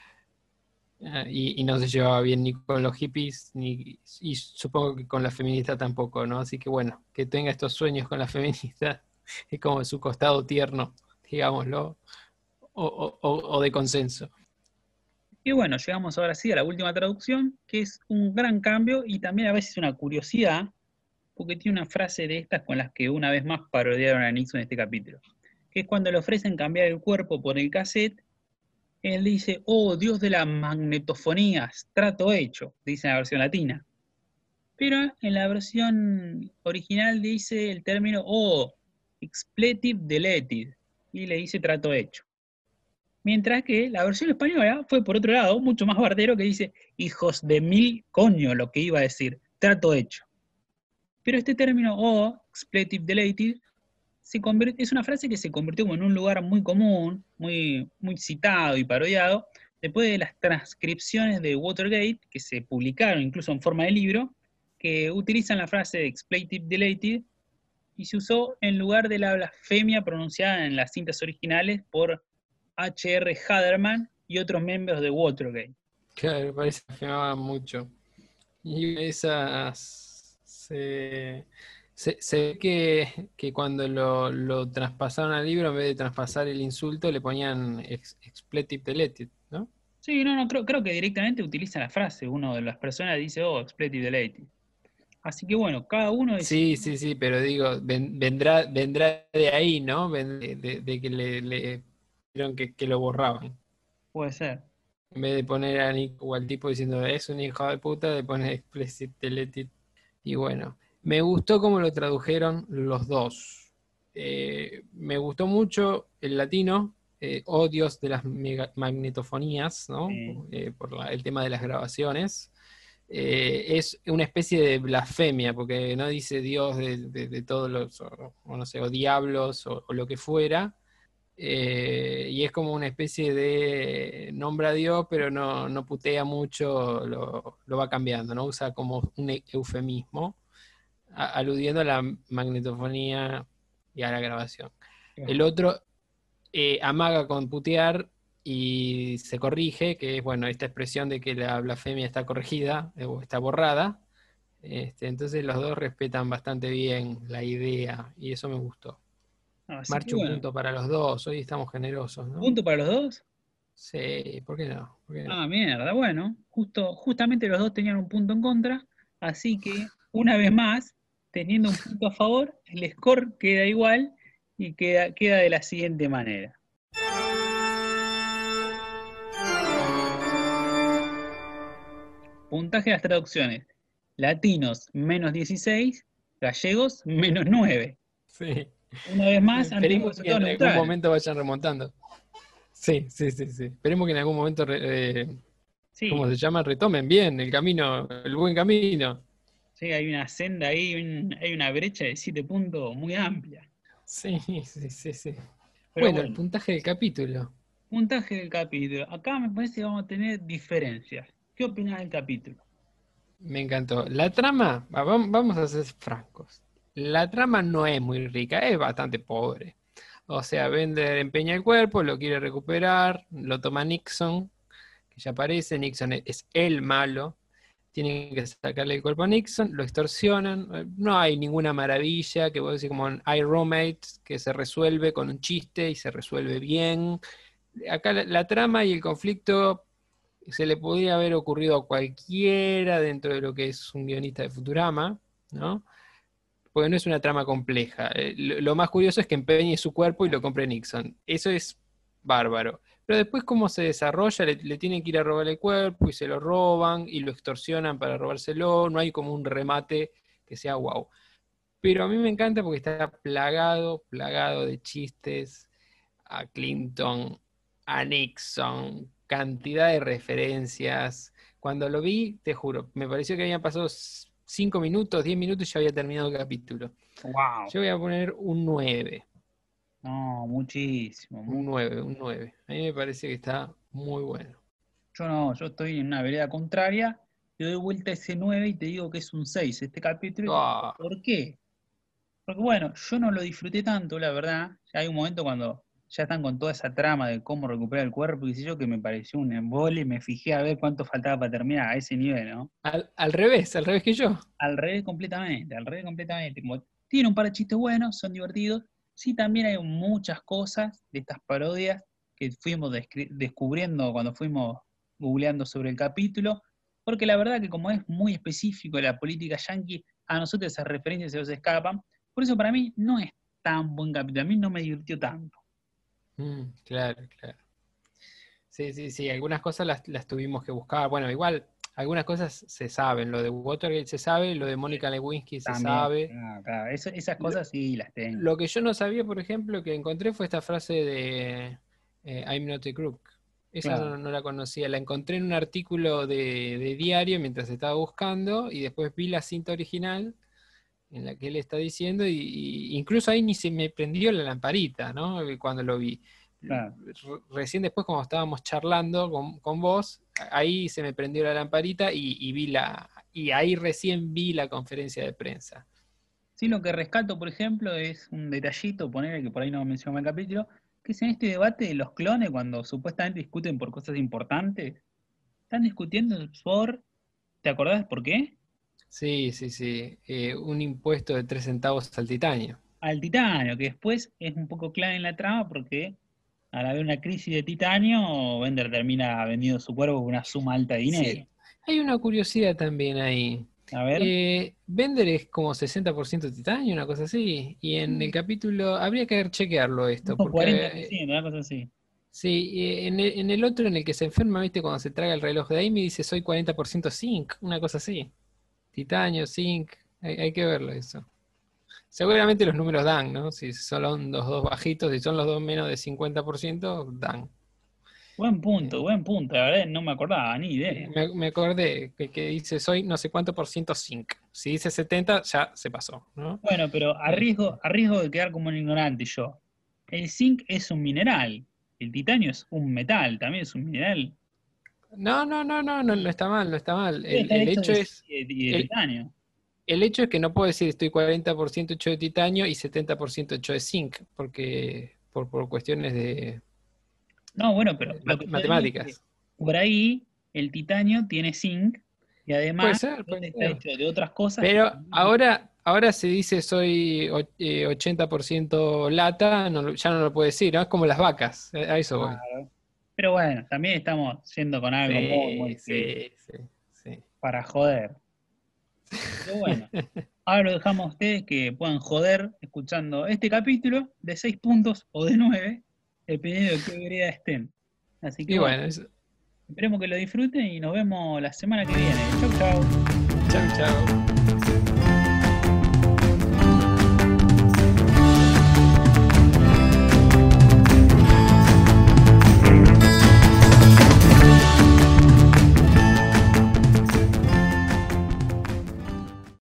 Speaker 3: Ah, Y, y no se llevaba bien ni con los hippies, ni, y supongo que con la feminista tampoco, ¿no? Así que bueno, que tenga estos sueños con la feminista es como su costado tierno, digámoslo, o- o- o de consenso.
Speaker 1: Y bueno, llegamos ahora sí a la última traducción, que es un gran cambio y también a veces una curiosidad, porque tiene una frase de estas con las que una vez más parodiaron a Nixon en este capítulo, que es cuando le ofrecen cambiar el cuerpo por el cassette, él dice, oh Dios de las magnetofonías, trato hecho, dice en la versión latina. Pero en la versión original dice el término, oh, expletive deleted, y le dice trato hecho. Mientras que la versión española fue por otro lado, mucho más bardero, que dice, hijos de mil coño, lo que iba a decir, trato hecho. Pero este término, o expletive deleted, se es una frase que se convirtió en un lugar muy común, muy, muy citado y parodiado, después de las transcripciones de Watergate, que se publicaron incluso en forma de libro, que utilizan la frase expletive deleted y se usó en lugar de la blasfemia pronunciada en las cintas originales por H.R. Haderman y otros miembros de Watergate.
Speaker 3: Claro, parece que afirmaban mucho. Y esas se, se, se ve que, que cuando lo, lo traspasaron al libro, en vez de traspasar el insulto, le ponían ex, expletive deleted, ¿no?
Speaker 1: Sí, no, no, creo, creo que directamente utiliza la frase. Uno de las personas dice, oh, expletive deleted. Así que bueno, cada uno
Speaker 3: Sí, sí, sí, pero digo, ven- vendrá, vendrá de ahí, ¿no? De, de- de que le, le dijeron que, que lo borraban.
Speaker 1: puede ser.
Speaker 3: En vez de poner a Nick o al tipo diciendo es un hijo de puta, le pones explicit deleted. Y bueno, me gustó cómo lo tradujeron los dos. Eh, me gustó mucho el latino, eh, odios de las mega- magnetofonías, ¿no?
Speaker 1: Sí.
Speaker 3: Eh, por la- el tema de las grabaciones. Eh, es una especie de blasfemia, porque no dice Dios de, de- de todos los, o, o no sé, o diablos o, o lo que fuera, eh, y es como una especie de nombra a Dios, pero no, no putea mucho, lo, lo va cambiando, ¿no? Usa como un e- eufemismo, a- aludiendo a la magnetofonía y a la grabación. El otro eh, amaga con putear y se corrige, que es, bueno, esta expresión de que la blasfemia está corregida eh, o está borrada. Este, entonces los dos respetan bastante bien la idea y eso me gustó.
Speaker 1: Así que
Speaker 3: Marcho un
Speaker 1: bueno,
Speaker 3: punto para los dos, hoy estamos generosos, ¿no?
Speaker 1: ¿Punto para los dos?
Speaker 3: Sí, ¿por qué no? ¿Por qué no?
Speaker 1: Ah, mierda, bueno, justo, justamente los dos tenían un punto en contra, así que una vez más, teniendo un punto a favor, el score queda igual y queda, queda de la siguiente manera. Puntaje de las traducciones. Latinos, menos 16, gallegos, menos 9.
Speaker 3: Sí.
Speaker 1: Una vez más,
Speaker 3: Esperemos que en algún momento vayan remontando. Sí, sí, sí, sí. Esperemos que en algún momento, eh,
Speaker 1: Sí,
Speaker 3: ¿cómo se llama? Retomen bien el camino, el buen camino.
Speaker 1: sí, hay una senda ahí, un- hay una brecha de 7 puntos muy amplia.
Speaker 3: Sí, sí, sí, sí. Bueno,
Speaker 1: bueno.
Speaker 3: el puntaje del capítulo.
Speaker 1: Puntaje del capítulo. Acá me parece que vamos a tener diferencias. ¿Qué opinas del capítulo?
Speaker 3: Me encantó. La trama, va- vam- vamos a ser francos. La trama no es muy rica, es bastante pobre. O sea, Bender empeña el cuerpo, lo quiere recuperar, lo toma Nixon, que ya aparece, Nixon es- el malo. Tienen que sacarle el cuerpo a Nixon, lo extorsionan. eh, No hay ninguna maravilla, que voy a decir como en I, Roommates, que se resuelve con un chiste y se resuelve bien. Acá la, la trama y el conflicto se le podría haber ocurrido a cualquiera dentro de lo que es un guionista de Futurama, ¿no? Porque no es una trama compleja. Eh, Lo, más curioso es que empeñe su cuerpo y lo compre Nixon. Eso es bárbaro. Pero después cómo se desarrolla, le, le tienen que ir a robar el cuerpo y se lo roban y lo extorsionan para robárselo. No hay como un remate que sea wow. Pero a mí me encanta porque está plagado, plagado de chistes a Clinton, a Nixon, cantidad de referencias. Cuando lo vi, te juro, me pareció que habían pasado 5 minutos, 10 minutos y ya había terminado el capítulo.
Speaker 1: ¡Wow!
Speaker 3: Yo voy a poner un 9,
Speaker 1: No, muchísimo. mu-
Speaker 3: un 9, un 9. A mí me parece que está muy bueno.
Speaker 1: Yo no, yo estoy en una vereda contraria. Te doy vuelta ese 9 y te digo que es un 6 este capítulo.
Speaker 3: Ah.
Speaker 1: ¿Por qué? Porque bueno, yo no lo disfruté tanto, la verdad. Hay un momento cuando ya están con toda esa trama de cómo recuperar el cuerpo, y yo, que me pareció un embole, me fijé a ver cuánto faltaba para terminar a ese nivel, ¿no?
Speaker 3: Al, revés, al revés que yo.
Speaker 1: Al revés completamente, al revés completamente. tiene un par de chistes buenos, son divertidos. Sí, también hay muchas cosas de estas parodias que fuimos descubriendo cuando fuimos googleando sobre el capítulo, porque la verdad que como es muy específico la política yankee, a nosotros esas referencias se nos escapan. Por eso para mí no es tan buen capítulo, a mí no me divirtió tanto.
Speaker 3: Mm, claro, claro. Sí, sí, sí, algunas cosas las, tuvimos que buscar. Bueno, igual, algunas cosas se saben. Lo de Watergate se sabe, lo de Mónica Lewinsky se sabe.
Speaker 1: Ah, esas cosas sí las tengo.
Speaker 3: Lo que yo no sabía, por ejemplo, que encontré fue esta frase de eh, I'm not a crook. Esa no, la conocía. La encontré en un artículo de, diario mientras estaba buscando y después vi la cinta original en la que él está diciendo, y, incluso ahí ni se me prendió la lamparita, ¿no? Cuando lo vi. Recién después, cuando estábamos charlando con, vos, ahí se me prendió la lamparita y, vi la. Y ahí recién vi la conferencia de prensa.
Speaker 1: Sí, lo que rescato, por ejemplo, es un detallito, poner que por ahí no mencionó en el capítulo, que es en este debate de los clones, cuando supuestamente discuten por cosas importantes, están discutiendo por. ¿Te acordás por qué?
Speaker 3: Sí, sí, sí. Eh, un impuesto de 3 centavos al titanio.
Speaker 1: Al titanio, que después es un poco clave en la trama porque al haber una crisis de titanio, Bender termina vendiendo su cuerpo con una suma alta de dinero.
Speaker 3: Hay una curiosidad también ahí.
Speaker 1: A ver.
Speaker 3: Eh, Bender es como 60% titanio, una cosa así. Y en el capítulo, habría que chequearlo esto.
Speaker 1: porque, 40%, una cosa así.
Speaker 3: Sí, en el, en el, otro en el que se enferma, viste, cuando se traga el reloj de Amy, dice soy 40% zinc, una cosa así. Titanio, zinc, hay, que verlo eso. Seguramente los números dan, ¿no? Si son los dos bajitos, si son los dos menos de 50%, dan.
Speaker 1: Buen punto, buen punto. La verdad no me acordaba, ni idea.
Speaker 3: Me, acordé que, dice soy no sé cuánto por ciento zinc. Si dice 70, ya se pasó, ¿no?
Speaker 1: Bueno, pero a riesgo, a riesgo de quedar como un ignorante yo. El zinc es un mineral. El titanio es un metal, también es un mineral.
Speaker 3: No, no, no, no, no, no está mal, no está mal. El, hecho es.
Speaker 1: el, titanio.
Speaker 3: El hecho es que no puedo decir estoy 40% hecho de titanio y 70% hecho de zinc, porque por, por cuestiones de.
Speaker 1: No, bueno, pero.
Speaker 3: matemáticas.
Speaker 1: Por ahí el titanio tiene zinc y además está hecho de otras cosas.
Speaker 3: Pero ahora, ahora se dice soy 80% eh, lata, ya no lo puedo decir, ¿no? Es como las vacas, a eso voy.
Speaker 1: Pero bueno, también estamos yendo con algo muy, muy sí, sí, para joder. Pero bueno, ahora lo dejamos a ustedes que puedan joder escuchando este capítulo de seis puntos o de nueve, dependiendo de qué vereda estén. Así que bueno, esperemos que lo disfruten y nos vemos la semana que viene. Chau, chau.
Speaker 3: Chau, chau.